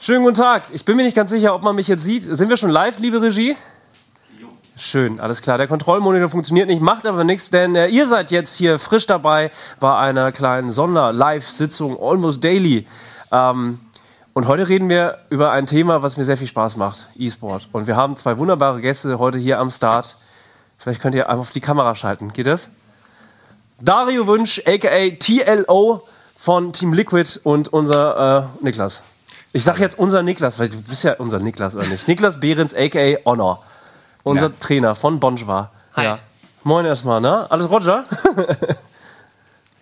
Schönen guten Tag. Ich bin mir nicht ganz sicher, ob man mich jetzt sieht. Sind wir schon live, liebe Regie? Schön, alles klar. Der Kontrollmonitor funktioniert nicht, macht aber nichts, denn äh, ihr seid jetzt hier frisch dabei bei einer kleinen Sonder-Live-Sitzung Almost Daily. Ähm, und heute reden wir über ein Thema, was mir sehr viel Spaß macht, E-Sport. Und wir haben zwei wunderbare Gäste heute hier am Start. Vielleicht könnt ihr einfach auf die Kamera schalten. Geht das? Dario Wünsch, aka TLO von Team Liquid und unser äh, Niklas. Ich sag jetzt unser Niklas, weil du bist ja unser Niklas, oder nicht? Niklas Behrens, aka Honor. Unser Ja. Trainer von Bonjwa. Hi. Ja. Moin erstmal, ne? Alles Roger?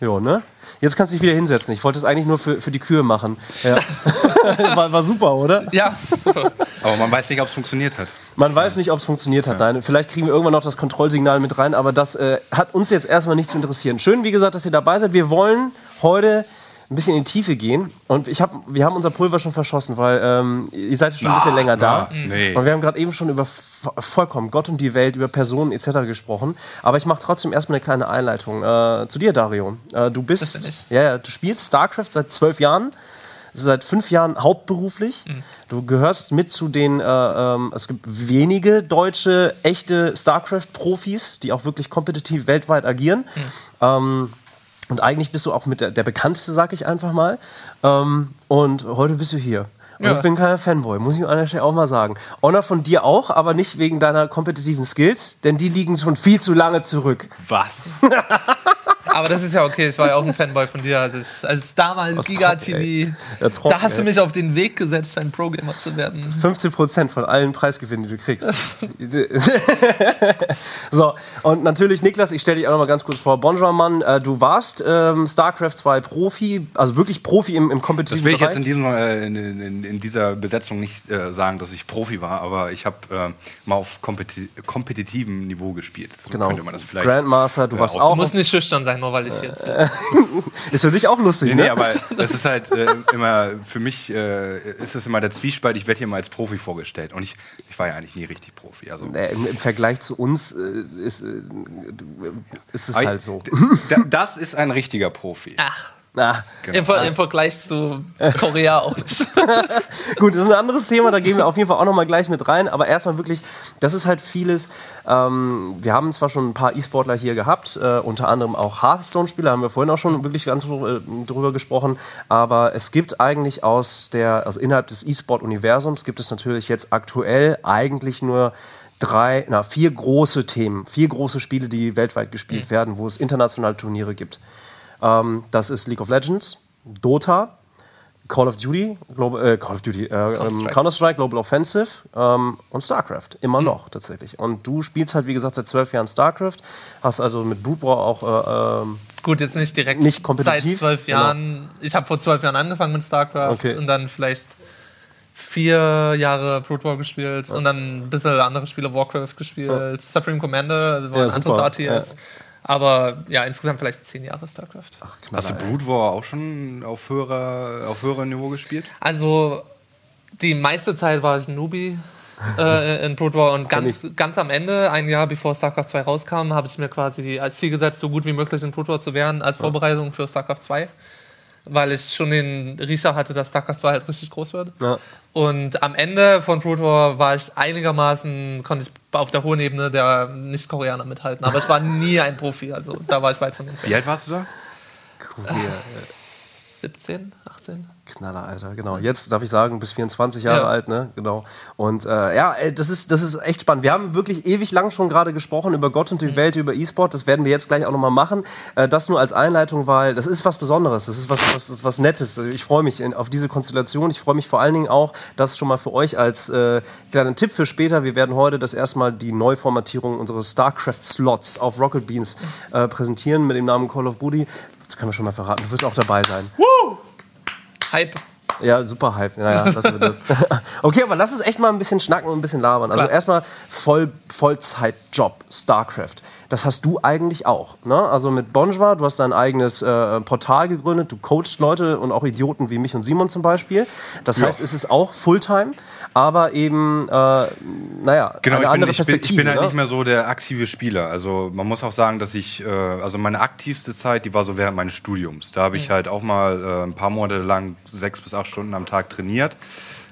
jo, ne? Jetzt kannst du dich wieder hinsetzen. Ich wollte es eigentlich nur für, für die Kühe machen. Ja. war, war super, oder? Ja, super. Aber man weiß nicht, ob es funktioniert hat. Man weiß nicht, ob es funktioniert hat. Nein, vielleicht kriegen wir irgendwann noch das Kontrollsignal mit rein, aber das äh, hat uns jetzt erstmal nicht zu interessieren. Schön, wie gesagt, dass ihr dabei seid. Wir wollen heute ein bisschen in die Tiefe gehen und ich hab, wir haben unser Pulver schon verschossen, weil ähm, ihr seid schon ein bisschen länger da. na, nee. Und wir haben gerade eben schon über vo- vollkommen Gott und die Welt, über Personen etc. gesprochen. Aber ich mache trotzdem erstmal eine kleine Einleitung äh, zu dir, Dario. Äh, du bist, ja, ja, du spielst StarCraft seit zwölf Jahren. Also seit fünf Jahren hauptberuflich. Mhm. Du gehörst mit zu den, äh, ähm, es gibt wenige deutsche, echte StarCraft-Profis, die auch wirklich kompetitiv weltweit agieren. Mhm. Ähm, und eigentlich bist du auch mit der, der bekannteste, sag ich einfach mal. Ähm, und heute bist du hier. Und Ja. ich bin kein Fanboy, muss ich an der Stelle auch mal sagen. Honor von dir auch, aber nicht wegen deiner kompetitiven Skills, denn die liegen schon viel zu lange zurück. Was? Aber das ist ja okay, ich war ja auch ein Fanboy von dir, als, ich, als damals Oh, Giga. TV. Ja, da hast du mich auf den Weg gesetzt, ein Pro-Gamer zu werden. 15% von allen Preisgewinnen, die du kriegst. so, und natürlich, Niklas, ich stelle dich auch noch mal ganz kurz vor. Bonjour, Mann, äh, du warst ähm, StarCraft 2 Profi, also wirklich Profi im, im Das kompetitiven will ich jetzt in, diesem, äh, in, in, in dieser Besetzung nicht äh, sagen, dass ich Profi war, aber ich habe äh, mal auf kompeti kompetitivem Niveau gespielt. So Genau. könnte man das vielleicht. Grandmaster, du äh, warst auch. Du musst nicht schüchtern sein, nur weil ich jetzt. Ist für dich auch lustig, Nee, ne? nee, aber das ist halt äh, immer, für mich äh, ist das immer der Zwiespalt, ich werde hier mal als Profi vorgestellt. Und ich, ich war ja eigentlich nie richtig Profi. Also, Nee, im, Im Vergleich zu uns äh, ist, äh, ist es Aber halt so. Das ist ein richtiger Profi. Ach, Na, Genau. im, Ver im Vergleich zu Korea auch nicht. Gut, das ist ein anderes Thema, da gehen wir auf jeden Fall auch nochmal gleich mit rein. Aber erstmal wirklich, das ist halt vieles. Ähm, wir haben zwar schon ein paar E-Sportler hier gehabt, äh, unter anderem auch Hearthstone-Spieler, haben wir vorhin auch schon wirklich ganz äh, drüber gesprochen. Aber es gibt eigentlich aus der, also innerhalb des E-Sport-Universums gibt es natürlich jetzt aktuell eigentlich nur drei, na, vier große Themen, vier große Spiele, die weltweit gespielt werden, wo es internationale Turniere gibt. Ähm, das ist League of Legends, Dota, Call of Duty, Global, äh, Call of Duty, äh, ähm, Counter-Strike. Counter-Strike, Global Offensive ähm, und StarCraft. Immer noch tatsächlich. Und du spielst halt, wie gesagt, seit zwölf Jahren StarCraft, hast also mit War auch äh, ähm, Gut, jetzt nicht direkt Nicht kompetitiv, seit zwölf genau. Jahren. Ich habe vor zwölf Jahren angefangen mit StarCraft Okay. und dann vielleicht vier Jahre Brood War gespielt und dann ein bisschen andere Spiele, Warcraft gespielt, Supreme Commander, war Ja, ein anderes RTS. Aber ja, insgesamt vielleicht zehn Jahre StarCraft. Hast du Brood War auch schon auf, höherer, auf höherem Niveau gespielt? Also die meiste Zeit war ich ein Newbie äh, in Brood War und ganz, ganz am Ende, ein Jahr bevor StarCraft 2 rauskam, habe ich mir quasi als Ziel gesetzt, so gut wie möglich in Brood War zu werden, als Vorbereitung für StarCraft 2. Weil ich schon den Riecher hatte, dass StarCraft 2 halt richtig groß wird. Ja. Und am Ende von Brood War war ich einigermaßen, konnte ich auf der hohen Ebene der Nicht-Koreaner mithalten. Aber ich war nie ein Profi, also da war ich weit von Wie entfernt. alt warst du da? Kurier. 17, 18? Knaller, Alter, genau. Jetzt darf ich sagen, bis 24 Jahre Ja. alt, ne? Genau. Und äh, ja, ey, das ist, das ist echt spannend. Wir haben wirklich ewig lang schon gerade gesprochen über Gott und die Welt, über E-Sport. Das werden wir jetzt gleich auch nochmal machen. Äh, das nur als Einleitung, weil das ist was Besonderes. Das ist was, was, ist was Nettes. Ich freue mich in, auf diese Konstellation. Ich freue mich vor allen Dingen auch, das schon mal für euch als äh, kleinen Tipp für später. Wir werden heute das erstmal die Neuformatierung unseres StarCraft-Slots auf Rocket Beans äh, präsentieren mit dem Namen Call of Duty. Das können wir schon mal verraten. Du wirst auch dabei sein. Hype. Ja, super Hype. Naja, lassen wir das. okay, aber lass uns echt mal ein bisschen schnacken und ein bisschen labern. Also Klar. erstmal Voll, Vollzeitjob, StarCraft. das hast du eigentlich auch. Ne? Also mit Bonjour, du hast dein eigenes äh, Portal gegründet, du coachst Leute und auch Idioten wie mich und Simon zum Beispiel. Das Ja. heißt, es ist auch Fulltime, aber eben, äh, naja, Genau, eine ich bin, andere ich, bin, Perspektive. ich bin halt ne? nicht mehr so der aktive Spieler. Also man muss auch sagen, dass ich, äh, also meine aktivste Zeit, die war so während meines Studiums. Da habe ich halt auch mal äh, ein paar Monate lang sechs bis acht Stunden am Tag trainiert.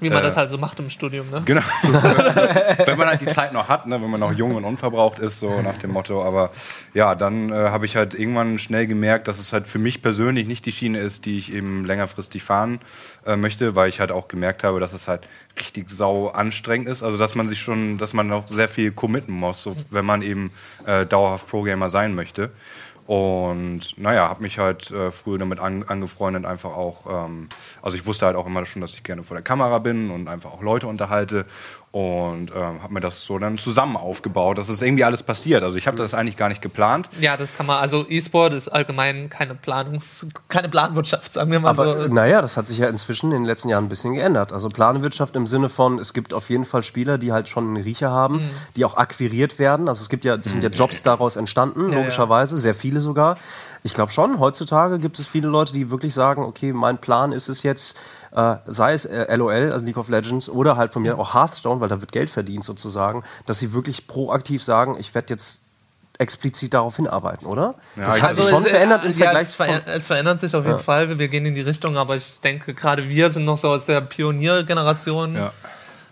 Wie man Äh, das halt so macht im Studium, ne? Genau. wenn man halt die Zeit noch hat, ne? wenn man noch jung und unverbraucht ist, so nach dem Motto. Aber ja, dann äh, habe ich halt irgendwann schnell gemerkt, dass es halt für mich persönlich nicht die Schiene ist, die ich eben längerfristig fahren äh, möchte, weil ich halt auch gemerkt habe, dass es halt richtig sau anstrengend ist. Also dass man sich schon, dass man noch sehr viel committen muss, so, wenn man eben äh, dauerhaft Pro-Gamer sein möchte. Und naja, habe mich halt äh, früher damit an, angefreundet, einfach auch, ähm, also ich wusste halt auch immer schon, dass ich gerne vor der Kamera bin und einfach auch Leute unterhalte und ähm, habe mir das so dann zusammen aufgebaut, dass es irgendwie alles passiert. Also ich habe das eigentlich gar nicht geplant. Ja, das kann man, also E-Sport ist allgemein keine Planungs-, keine Planwirtschaft, sagen wir mal Aber so. naja, das hat sich ja inzwischen in den letzten Jahren ein bisschen geändert. Also Planwirtschaft im Sinne von, es gibt auf jeden Fall Spieler, die halt schon einen Riecher haben, Mhm. die auch akquiriert werden. Also es gibt ja, das sind ja Jobs daraus entstanden, Ja, logischerweise, sehr viele sogar. Ich glaube schon, heutzutage gibt es viele Leute, die wirklich sagen, okay, mein Plan ist es jetzt, äh, sei es äh, LOL, also League of Legends, oder halt von mir auch Hearthstone, weil da wird Geld verdient sozusagen, dass sie wirklich proaktiv sagen, ich werde jetzt explizit darauf hinarbeiten, oder? Ja, das hat Also sich schon es, äh, verändert im ja, Vergleich es, ver es verändert sich auf jeden Fall. Wir gehen in die Richtung, aber ich denke, gerade wir sind noch so aus der Pioniergeneration, Ja.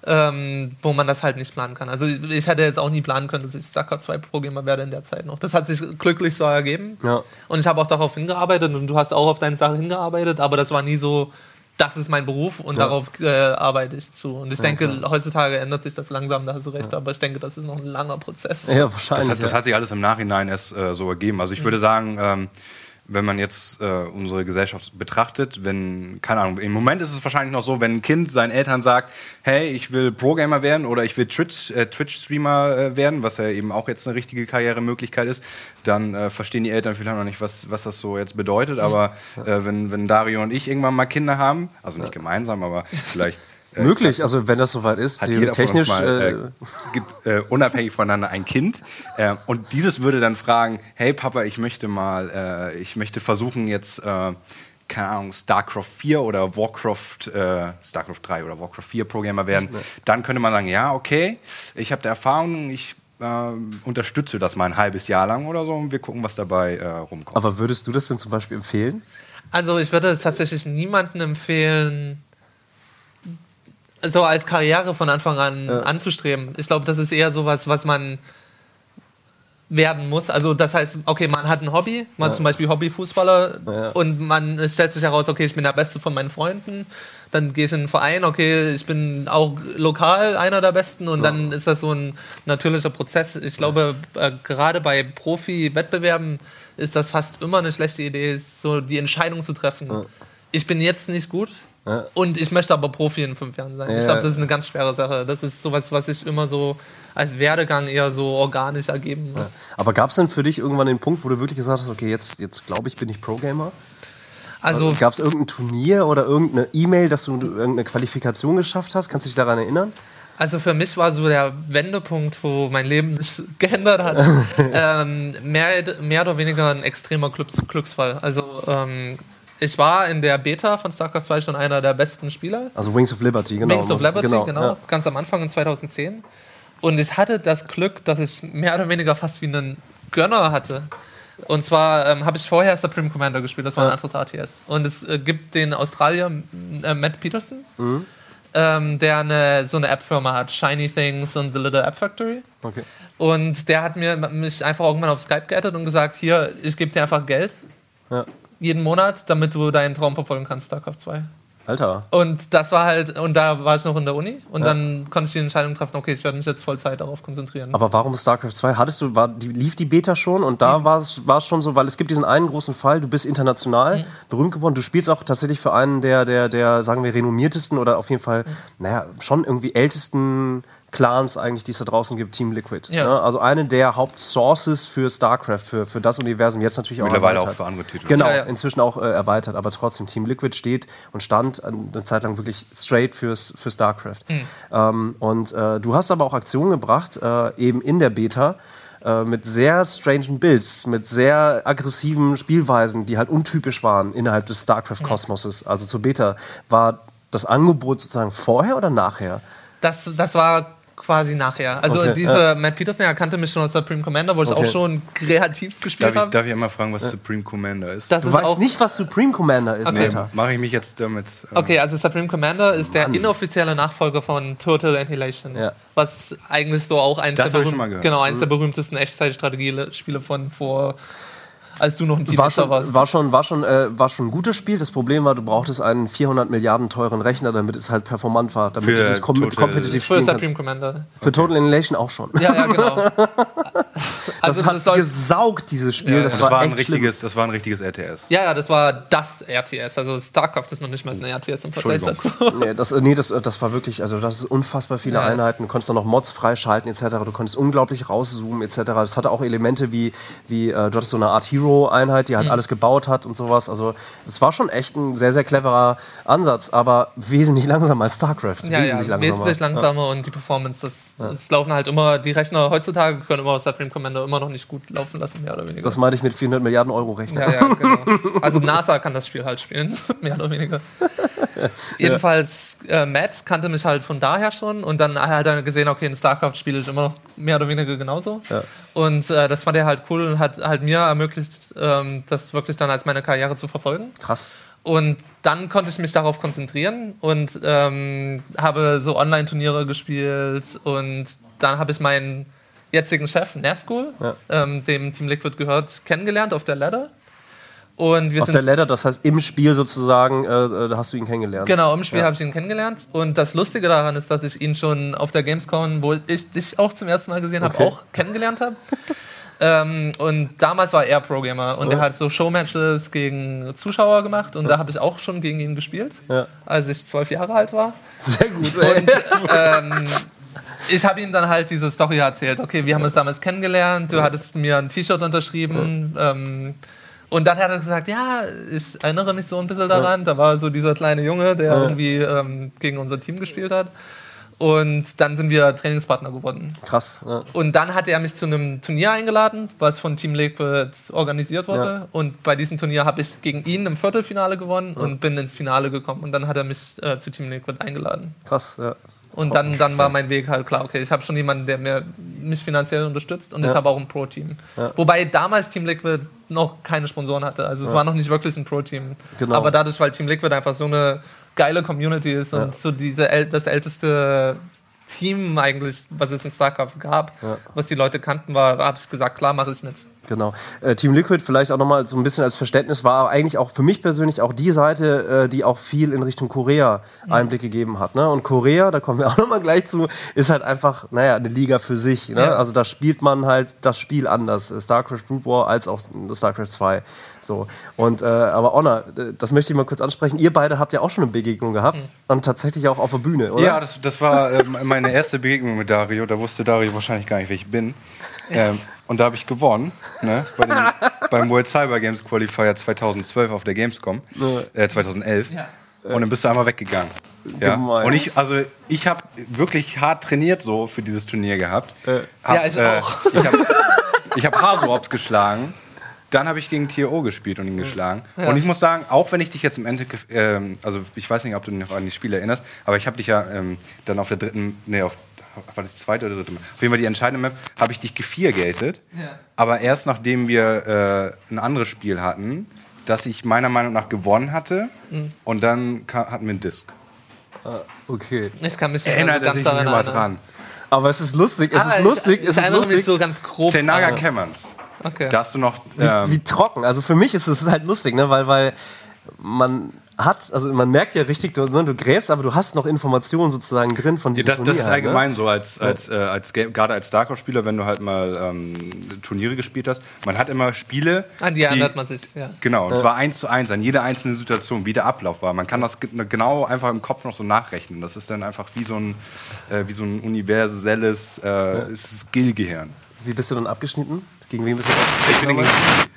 ähm, wo man das halt nicht planen kann. Also ich, ich hätte jetzt auch nie planen können, dass ich StarCraft 2 Pro-Gamer werde in der Zeit noch. Das hat sich glücklich so ergeben. Ja. Und ich habe auch darauf hingearbeitet und du hast auch auf deine Sache hingearbeitet, aber das war nie so, das ist mein Beruf und darauf äh, arbeite ich zu. Und ich denke, heutzutage ändert sich das langsam, da hast du recht, aber ich denke, das ist noch ein langer Prozess. Ja, Das wahrscheinlich. hat, das ja. hat sich alles im Nachhinein erst äh, so ergeben. Also ich würde sagen, ähm, wenn man jetzt äh, unsere Gesellschaft betrachtet, wenn, keine Ahnung, im Moment ist es wahrscheinlich noch so, wenn ein Kind seinen Eltern sagt, hey, ich will Pro-Gamer werden oder ich will Twitch, äh, Twitch-Streamer äh, werden, was ja eben auch jetzt eine richtige Karrieremöglichkeit ist, dann äh, verstehen die Eltern vielleicht noch nicht, was, was das so jetzt bedeutet. Aber äh, wenn, wenn Dario und ich irgendwann mal Kinder haben, also nicht gemeinsam, aber vielleicht äh, Möglich, also wenn das soweit ist, hat jeder von uns technisch. mal, äh, äh, gibt äh, unabhängig voneinander ein Kind äh, und dieses würde dann fragen, hey Papa, ich möchte mal, äh, ich möchte versuchen jetzt, äh, keine Ahnung, StarCraft 4 oder Warcraft, äh, StarCraft 3 oder Warcraft 4 Programmer werden, dann könnte man sagen, ja, okay, ich habe da Erfahrung, ich äh, unterstütze das mal ein halbes Jahr lang oder so und wir gucken, was dabei äh, rumkommt. aber würdest du das denn zum Beispiel empfehlen? Also ich würde es tatsächlich niemandem empfehlen, so als Karriere von Anfang an anzustreben. Ich glaube, das ist eher sowas, was man werden muss. Also das heißt, okay, man hat ein Hobby, man ist zum Beispiel Hobbyfußballer Ja. und man stellt sich heraus, okay, ich bin der Beste von meinen Freunden. Dann gehe ich in einen Verein, okay, ich bin auch lokal einer der Besten und dann ist das so ein natürlicher Prozess. Ich glaube, äh, gerade bei Profi-Wettbewerben ist das fast immer eine schlechte Idee, so die Entscheidung zu treffen. Ich bin jetzt nicht gut Ja. und ich möchte aber Profi in fünf Jahren sein. Ja. Ich glaube, das ist eine ganz schwere Sache. Das ist sowas, was ich immer so als Werdegang eher so organisch ergeben muss. Aber gab es denn für dich irgendwann den Punkt, wo du wirklich gesagt hast, okay, jetzt, jetzt glaube ich, bin ich Pro-Gamer? Also Gab es irgendein Turnier oder irgendeine E-Mail, dass du irgendeine Qualifikation geschafft hast? Kannst du dich daran erinnern? Also für mich war so der Wendepunkt, wo mein Leben sich geändert hat, ähm, mehr, mehr oder weniger ein extremer Glücks Glücksfall. Also ähm, ich war in der Beta von StarCraft 2 schon einer der besten Spieler. Also Wings of Liberty, genau. Wings of Liberty, genau, ja. ganz am Anfang in 2010. Und ich hatte das Glück, dass ich mehr oder weniger fast wie einen Gönner hatte. Und zwar ähm, habe ich vorher Supreme Commander gespielt, das war ein Ja. anderes ATS. Und es äh, gibt den Australier äh, Matt Peterson, Mhm. ähm, der eine, so eine App-Firma hat, Shiny Things und The Little App Factory. Okay. Und der hat mir mich einfach irgendwann auf Skype geaddet und gesagt, hier, ich gebe dir einfach Geld Ja. Jeden Monat, damit du deinen Traum verfolgen kannst, StarCraft 2. Alter. Und das war halt, und da war ich noch in der Uni und dann konnte ich die Entscheidung treffen, okay, ich werde mich jetzt Vollzeit darauf konzentrieren. Aber warum StarCraft 2? Hattest du, war, die, lief die Beta schon und da war es war es schon so, weil es gibt diesen einen großen Fall, du bist international berühmt geworden, du spielst auch tatsächlich für einen der, der, der, sagen wir, renommiertesten oder auf jeden Fall, naja, schon irgendwie ältesten Clans eigentlich, die es da draußen gibt, Team Liquid. Ja. Ne? Also eine der Hauptsources für StarCraft, für, für das Universum, jetzt natürlich auch Mittlerweile auch erweitert. für andere Titel. Genau, Ja, ja. inzwischen auch äh, erweitert, aber trotzdem, Team Liquid steht und stand eine Zeit lang wirklich straight fürs, für StarCraft. Hm. Ähm, und äh, du hast aber auch Aktionen gebracht, äh, eben in der Beta, äh, mit sehr strangen Builds, mit sehr aggressiven Spielweisen, die halt untypisch waren innerhalb des StarCraft-Kosmoses, also zur Beta. War das Angebot sozusagen vorher oder nachher? Das, das war quasi nachher. Also Okay, dieser Matt Peterson, er kannte mich schon aus Supreme Commander, wo ich Okay. auch schon kreativ gespielt Darf ich, habe. darf ich einmal fragen, was Supreme Commander ist? Das Du ist weißt auch nicht, was Supreme Commander ist, Okay. Alter. Mache ich mich jetzt damit. ähm, Okay, also Supreme Commander ist der inoffizielle Nachfolger von Total Annihilation. Ja. Was eigentlich so auch eins, Das der, berühm- schon mal gehört. genau, eins der berühmtesten Echtzeitstrategiespiele von vor, als du noch ein War Teenager schon, warst. war, schon, war, schon, äh, war schon ein gutes Spiel. Das Problem war, du brauchtest einen 400 Milliarden teuren Rechner, damit es halt performant war, damit Für du das kom Total- kompetitiv für spielen Supreme kannst. Commander. Für Total Annihilation auch schon. Ja, ja, genau. das also hat das soll, gesaugt, dieses Spiel. Ja, das, das, war, war ein schlimm. richtiges, das war ein richtiges RTS. ja, ja, das war das RTS. Also StarCraft ist noch nicht mal ein RTS im Vergleich dazu. Nee, das, nee das, das war wirklich, also das ist unfassbar viele Ja. Einheiten. Du konntest dann noch Mods freischalten etc. Du konntest unglaublich rauszoomen etc. Das hatte auch Elemente wie, wie äh, du hattest so eine Art Hero-Einheit, Mhm. die halt alles gebaut hat und sowas. Also es war schon echt ein sehr, sehr cleverer Ansatz, aber wesentlich langsamer als StarCraft. Ja, ja, wesentlich wesentlich langsamer und die Performance, das, das laufen halt immer, die Rechner heutzutage können immer Supreme Commander immer noch nicht gut laufen lassen, mehr oder weniger. Das meinte ich mit 400 Milliarden Euro Rechner. Ja, ja, genau. Also NASA kann das Spiel halt spielen, mehr oder weniger. Jedenfalls, äh, Matt kannte mich halt von daher schon und dann hat er gesehen, okay, in StarCraft spiele ich immer noch mehr oder weniger genauso. Ja. Und äh, das fand er halt cool und hat halt mir ermöglicht, ähm, das wirklich dann als meine Karriere zu verfolgen. Krass. Und dann konnte ich mich darauf konzentrieren und ähm, habe so Online-Turniere gespielt und dann habe ich meinen jetzigen Chef, Nazgul, Ja. ähm, dem Team Liquid gehört, kennengelernt auf der Ladder. Und wir Auf der Ladder, das heißt im Spiel sozusagen, äh, äh, da hast du ihn kennengelernt. Genau, im Spiel Ja. habe ich ihn kennengelernt. Und das Lustige daran ist, dass ich ihn schon auf der Gamescom, wo ich dich auch zum ersten Mal gesehen habe, Okay. auch kennengelernt habe. ähm, und damals war er Pro-Gamer und Oh. er hat so Showmatches gegen Zuschauer gemacht und da habe ich auch schon gegen ihn gespielt, Ja. als ich zwölf Jahre alt war. Sehr gut. Und ähm, ich habe ihm dann halt diese Story erzählt. Okay, wir haben uns damals kennengelernt, du hattest mir ein T-Shirt unterschrieben. Ähm, und dann hat er gesagt, ja, ich erinnere mich so ein bisschen daran. Da war so dieser kleine Junge, der Ja. irgendwie ähm, gegen unser Team gespielt hat. Und dann sind wir Trainingspartner geworden. Krass. Ja. Und dann hat er mich zu einem Turnier eingeladen, was von Team Liquid organisiert wurde. Ja. Und bei diesem Turnier habe ich gegen ihn im Viertelfinale gewonnen und bin ins Finale gekommen. Und dann hat er mich äh, zu Team Liquid eingeladen. Krass, ja. Und dann, dann war mein Weg halt klar, okay, ich habe schon jemanden, der mir, mich finanziell unterstützt und Ja. ich habe auch ein Pro-Team. Ja. Wobei damals Team Liquid noch keine Sponsoren hatte. Also es war noch nicht wirklich ein Pro-Team. Genau. Aber dadurch, weil Team Liquid einfach so eine geile Community ist und so diese das älteste Team eigentlich, was es in StarCraft gab, Ja. was die Leute kannten, war, habe ich gesagt, klar, mache ich mit. Genau. Äh, Team Liquid vielleicht auch nochmal so ein bisschen als Verständnis war eigentlich auch für mich persönlich auch die Seite, äh, die auch viel in Richtung Korea Einblick gegeben hat. Ne? Und Korea, da kommen wir auch nochmal gleich zu, ist halt einfach, naja, eine Liga für sich. Ne? Ja. Also da spielt man halt das Spiel anders. äh, StarCraft Brood War als auch StarCraft 2. So. Und, äh, aber Honor, äh, das möchte ich mal kurz ansprechen. Ihr beide habt ja auch schon eine Begegnung gehabt. Und tatsächlich auch auf der Bühne, oder? Ja, das, das war ähm, meine erste Begegnung mit Dario. Da wusste Dario wahrscheinlich gar nicht, wer ich bin. Ähm, und da habe ich gewonnen, ne? Bei dem, beim World Cyber Games Qualifier 2012 auf der Gamescom. Äh, 2011. Ja. Und dann bist du einmal weggegangen. Ja. Gemein. Und ich, also ich habe wirklich hart trainiert so für dieses Turnier gehabt. Äh. Hab, Ja, ich auch. Ich habe ich hab Hasops geschlagen. Dann habe ich gegen TO gespielt und ihn geschlagen. Und ich muss sagen, auch wenn ich dich jetzt im Endeffekt, ähm, also ich weiß nicht, ob du dich noch an die Spiele erinnerst, aber ich habe dich ja ähm, dann auf der dritten, nee, auf war das zweite oder dritte Map? Auf jeden Fall die entscheidende Map, habe ich dich geviergatet. Ja. Aber erst nachdem wir äh, ein anderes Spiel hatten, das ich meiner Meinung nach gewonnen hatte. Mhm. Und dann hatten wir einen Disc. Okay. Ich kann mich nicht mehr Erinnert so er ganz sich nicht daran mehr dran. Aber es ist lustig, es Ah, ist lustig, ich, es ich ist lustig. so ganz grob. Zenaga Camerons. Okay. Da hast du noch. wie, Ähm, wie trocken. Also für mich ist es halt lustig, ne? weil, weil man hat, also man merkt ja richtig, du, ne, du gräbst, aber du hast noch Informationen sozusagen drin von diesem das, das Turnier ist halt, ne? allgemein so, als, als, äh, als gerade als StarCraft-Spieler, wenn du halt mal ähm, Turniere gespielt hast. Man hat immer Spiele. An die erinnert man sich, ja. Genau, und zwar eins zu eins an jede einzelne Situation, wie der Ablauf war. Man kann das ge- genau einfach im Kopf noch so nachrechnen. Das ist dann einfach wie so ein, äh, wie so ein universelles äh, Skillgehirn. Wie bist du dann abgeschnitten? Gegen wen bist du Ich bin gegen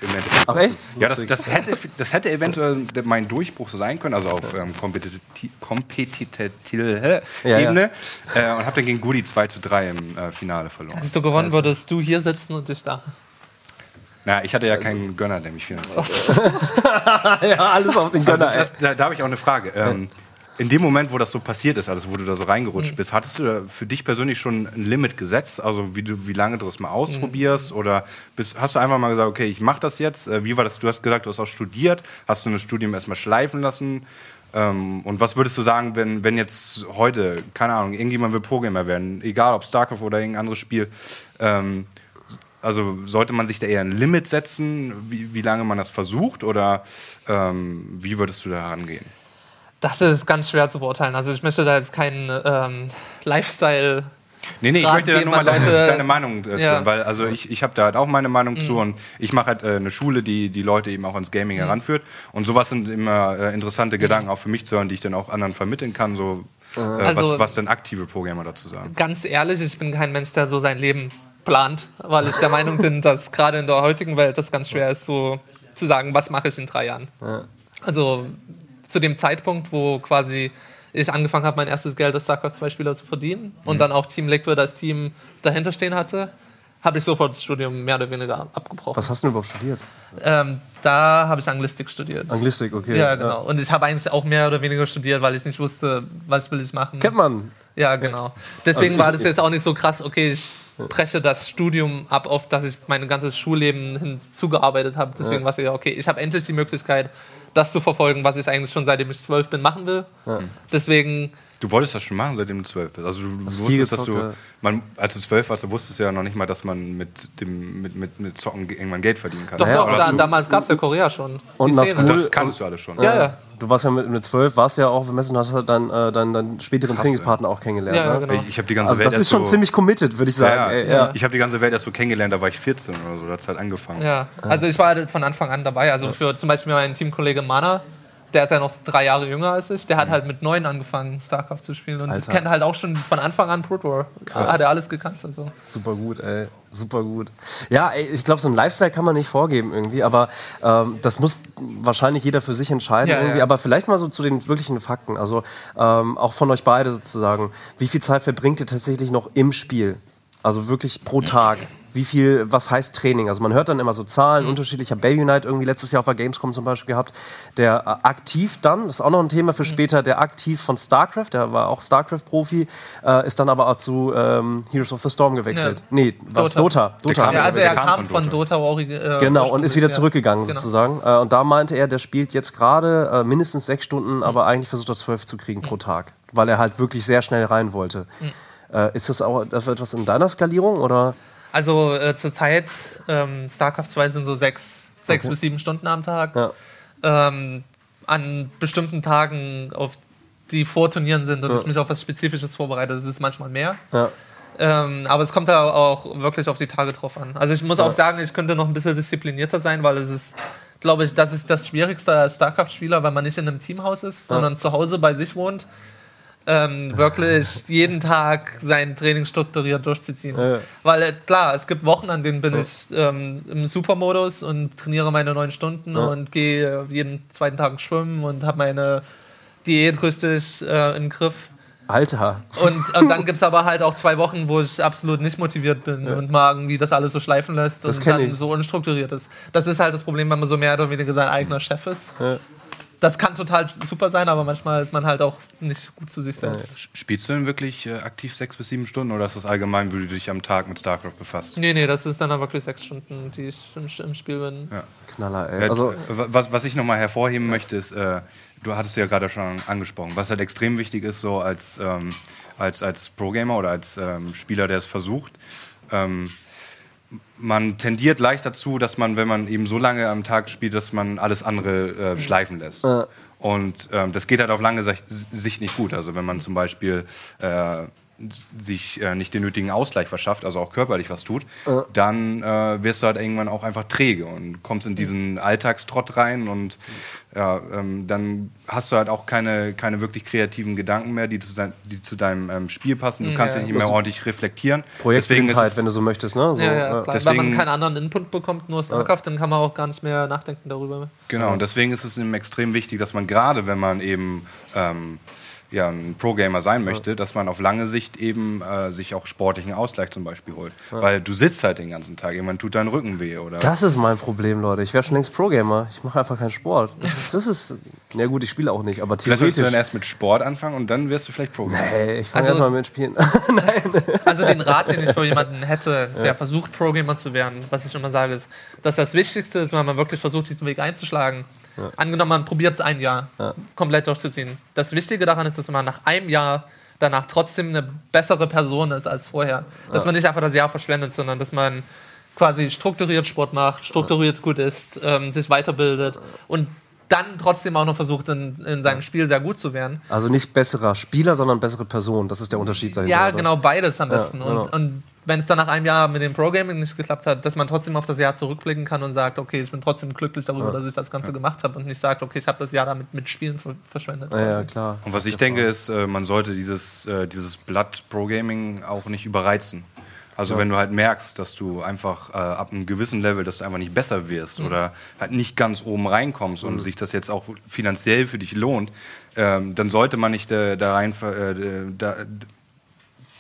im Endeffekt. Ach echt? Ja, das, das, hätte, das hätte eventuell mein Durchbruch so sein können, also auf ähm, kompetitiver Ja, Ebene. Äh, und habe dann gegen Goody 2 zu 3 im äh, Finale verloren. Hättest du gewonnen, würdest du hier sitzen und ich da. Na, ich hatte ja keinen Gönner, der mich finanziert. ja, alles auf den Gönner. Also das, da, da habe ich auch eine Frage. Ähm, in dem Moment, wo das so passiert ist, also wo du da so reingerutscht bist, hattest du da für dich persönlich schon ein Limit gesetzt? Also wie, du, wie lange du das mal ausprobierst? Oder bist, hast du einfach mal gesagt, okay, ich mache das jetzt? Äh, Wie war das? Du hast gesagt, du hast auch studiert. Hast du ein Studium erstmal schleifen lassen? Ähm, und was würdest du sagen, wenn, wenn jetzt heute, keine Ahnung, irgendjemand will Pro-Gamer werden, egal ob StarCraft oder irgendein anderes Spiel, ähm, also sollte man sich da eher ein Limit setzen, wie, wie lange man das versucht? Oder ähm, wie würdest du da herangehen? Das ist ganz schwer zu beurteilen. Also ich möchte da jetzt keinen ähm, Lifestyle. Nee, nee, ich möchte da geben nur mal an deine, deine Meinung dazu, Ja. Mhm. weil also ich, ich habe da halt auch meine Meinung zu und ich mache halt äh, eine Schule, die die Leute eben auch ans Gaming heranführt und sowas sind immer äh, interessante Mhm. Gedanken auch für mich zu hören, die ich dann auch anderen vermitteln kann, so äh, Also- was, was denn aktive Programmer dazu sagen. Ganz ehrlich, ich bin kein Mensch, der so sein Leben plant, weil ich der Meinung bin, dass gerade in der heutigen Welt das ganz schwer ist, so zu sagen, was mache ich in drei Jahren. Also zu dem Zeitpunkt, wo quasi ich angefangen habe, mein erstes Geld als StarCraft 2 Spieler zu verdienen und dann auch Team Liquid als Team dahinter stehen hatte, habe ich sofort das Studium mehr oder weniger abgebrochen. Was hast du denn überhaupt studiert? Ähm, da habe ich Anglistik studiert. Anglistik, okay. Ja, genau. Und ich habe eigentlich auch mehr oder weniger studiert, weil ich nicht wusste, was will ich machen. Kennt man. Ja, genau. Deswegen Also war das jetzt auch nicht so krass, okay, ich breche das Studium ab, auf das ich mein ganzes Schulleben hinzugearbeitet habe. Deswegen war es ja, okay, ich habe endlich die Möglichkeit, das zu verfolgen, was ich eigentlich schon seitdem ich zwölf bin machen will. Deswegen, Du wolltest das schon machen, seitdem du zwölf bist. Also du viel wusstest, dass du, ja. man, als du zwölf warst, da wusstest du ja noch nicht mal, dass man mit dem mit, mit, mit Zocken irgendwann Geld verdienen kann. doch, Naja, doch, da, das- damals gab es ja Korea schon. Und Szene. School- das kanntest du alles schon. Ja, ja. Du warst ja mit, 12, warst ja auch bemessen, hast halt deinen, äh, deinen, deinen späteren Krass, Trainingspartner auch kennengelernt. Ja, ja, ne? genau. Ich, ich habe die ganze Also Welt das ist schon so, ziemlich committed, würde ich sagen. Ja, ja. ja. Ich habe die ganze Welt erst so kennengelernt, da war ich 14 oder so, da hat es halt angefangen. Ja, also ich war halt von Anfang an dabei. Also für zum Beispiel mein Teamkollege Mana, der ist ja noch drei Jahre jünger als ich, der hat halt mit neun angefangen, StarCraft zu spielen und Alter. kennt halt auch schon von Anfang an Pro Tour. Hat er alles gekannt. Also. Super gut, ey. Super gut. Ja, ey, ich glaube, so ein Lifestyle kann man nicht vorgeben irgendwie, aber ähm, das muss wahrscheinlich jeder für sich entscheiden Ja, irgendwie. ja. Aber vielleicht mal so zu den wirklichen Fakten. Also ähm, auch von euch beide sozusagen. Wie viel Zeit verbringt ihr tatsächlich noch im Spiel? Also wirklich pro Tag. Wie viel, was heißt Training? Also man hört dann immer so Zahlen Mhm. unterschiedlicher. Bay Unite irgendwie letztes Jahr auf der Gamescom zum Beispiel gehabt, der äh, aktiv dann, das ist auch noch ein Thema Mhm. für später, der aktiv von StarCraft, der war auch StarCraft-Profi, äh, ist dann aber auch zu ähm, Heroes of the Storm gewechselt. Ja. Nee, was? Dota. Dota. Dota. kam Ja, also er der kam kam von von Dota, äh, Genau, und ist wieder ursprünglich, ja. zurückgegangen Genau. sozusagen. Äh, und da meinte er, der spielt jetzt gerade äh, mindestens sechs Stunden, aber eigentlich versucht er zwölf zu kriegen pro Tag, weil er halt wirklich sehr schnell rein wollte. Äh, ist das auch das etwas in deiner Skalierung oder? Also äh, zurzeit, ähm, StarCraft 2 sind so sechs, sechs bis sieben Stunden am Tag. Ja. Ähm, an bestimmten Tagen, auf die vor Turnieren sind und Ja. ich mich auf was Spezifisches vorbereite, das ist manchmal mehr. Ja. Ähm, aber es kommt da auch wirklich auf die Tage drauf an. Also ich muss Ja. auch sagen, ich könnte noch ein bisschen disziplinierter sein, weil es ist, glaube ich, das ist das Schwierigste als StarCraft-Spieler, weil man nicht in einem Teamhaus ist, sondern zu Hause bei sich wohnt. Ähm, wirklich jeden Tag sein Training strukturiert durchzuziehen. Ja. Weil äh, klar, es gibt Wochen, an denen bin ich ähm, im Supermodus und trainiere meine neun Stunden Ja. und gehe jeden zweiten Tag schwimmen und habe meine Diät richtig äh, im Griff. Alter. Und, und dann gibt es aber halt auch zwei Wochen, wo ich absolut nicht motiviert bin und mal irgendwie das alles so schleifen lässt Das und dann ich. so unstrukturiert ist. Das ist halt das Problem, wenn man so mehr oder weniger sein eigener Chef ist. Ja. Das kann total super sein, aber manchmal ist man halt auch nicht gut zu sich selbst. Spielst du denn wirklich äh, aktiv sechs bis sieben Stunden oder ist das allgemein, wie du dich am Tag mit StarCraft befasst? Nee, nee, das ist dann auch wirklich sechs Stunden, die ich im, im Spiel bin. Ja. Knaller, ey. Ja, Also, äh, was, was ich nochmal hervorheben möchte, ist, äh, du hattest ja gerade schon angesprochen, was halt extrem wichtig ist, so als, ähm, als, als Pro-Gamer oder als ähm, Spieler, der es versucht. Ähm, man tendiert leicht dazu, dass man, wenn man eben so lange am Tag spielt, dass man alles andere äh, schleifen lässt. Ja. Und ähm, das geht halt auf lange Sicht, Sicht nicht gut. Also wenn man zum Beispiel äh, sich äh, nicht den nötigen Ausgleich verschafft, also auch körperlich was tut, dann äh, wirst du halt irgendwann auch einfach träge und kommst in diesen Alltagstrott rein und ja, ähm, dann hast du halt auch keine, keine wirklich kreativen Gedanken mehr, die zu, dein, die zu deinem ähm, Spiel passen. Du kannst Ja. dich nicht mehr ordentlich reflektieren. Projektblindheit, wenn du so möchtest, ne? So, ja, ja, ja. klar. Wenn deswegen- man keinen anderen Input bekommt, nur StarCraft, dann kann man auch gar nicht mehr nachdenken darüber. Genau, und deswegen ist es eben extrem wichtig, dass man gerade, wenn man eben ähm, ja, ein Pro-Gamer sein möchte, dass man auf lange Sicht eben äh, sich auch sportlichen Ausgleich zum Beispiel holt. Weil du sitzt halt den ganzen Tag, irgendwann tut dein Rücken weh. Oder Das ist mein Problem, Leute. Ich wäre schon längst Pro-Gamer. Ich mache einfach keinen Sport. Das ist, das ist. Na gut, ich spiele auch nicht, aber Vielleicht solltest du dann theoretisch. erst mit Sport anfangen und dann wirst du vielleicht Pro-Gamer. Hey, ich fange Also- erstmal mit Spielen. Also den Rat, den ich für jemanden hätte, der versucht, Pro-Gamer zu werden, was ich immer sage, ist, dass das Wichtigste ist, wenn man wirklich versucht, diesen Weg einzuschlagen. Angenommen, man probiert es ein Jahr komplett durchzuziehen. Das Wichtige daran ist, dass man nach einem Jahr danach trotzdem eine bessere Person ist als vorher. Dass man nicht einfach das Jahr verschwendet, sondern dass man quasi strukturiert Sport macht, strukturiert gut ist, ähm, sich weiterbildet und dann trotzdem auch noch versucht, in, in seinem Spiel sehr gut zu werden. Also nicht besserer Spieler, sondern bessere Person. Das ist der Unterschied dahinter. Ja, oder? genau, beides am besten. genau. Und, und wenn es dann nach einem Jahr mit dem Pro-Gaming nicht geklappt hat, dass man trotzdem auf das Jahr zurückblicken kann und sagt, okay, ich bin trotzdem glücklich darüber, dass ich das Ganze gemacht habe und nicht sagt, okay, ich habe das Jahr damit mit Spielen ver verschwendet. Ja, ja, quasi. klar. Und was ich denke, ist, äh, man sollte dieses, äh, dieses Blatt Pro Gaming auch nicht überreizen. Also wenn du halt merkst, dass du einfach äh, ab einem gewissen Level, dass du einfach nicht besser wirst oder halt nicht ganz oben reinkommst und sich das jetzt auch finanziell für dich lohnt, ähm, dann sollte man nicht äh, da rein äh, da,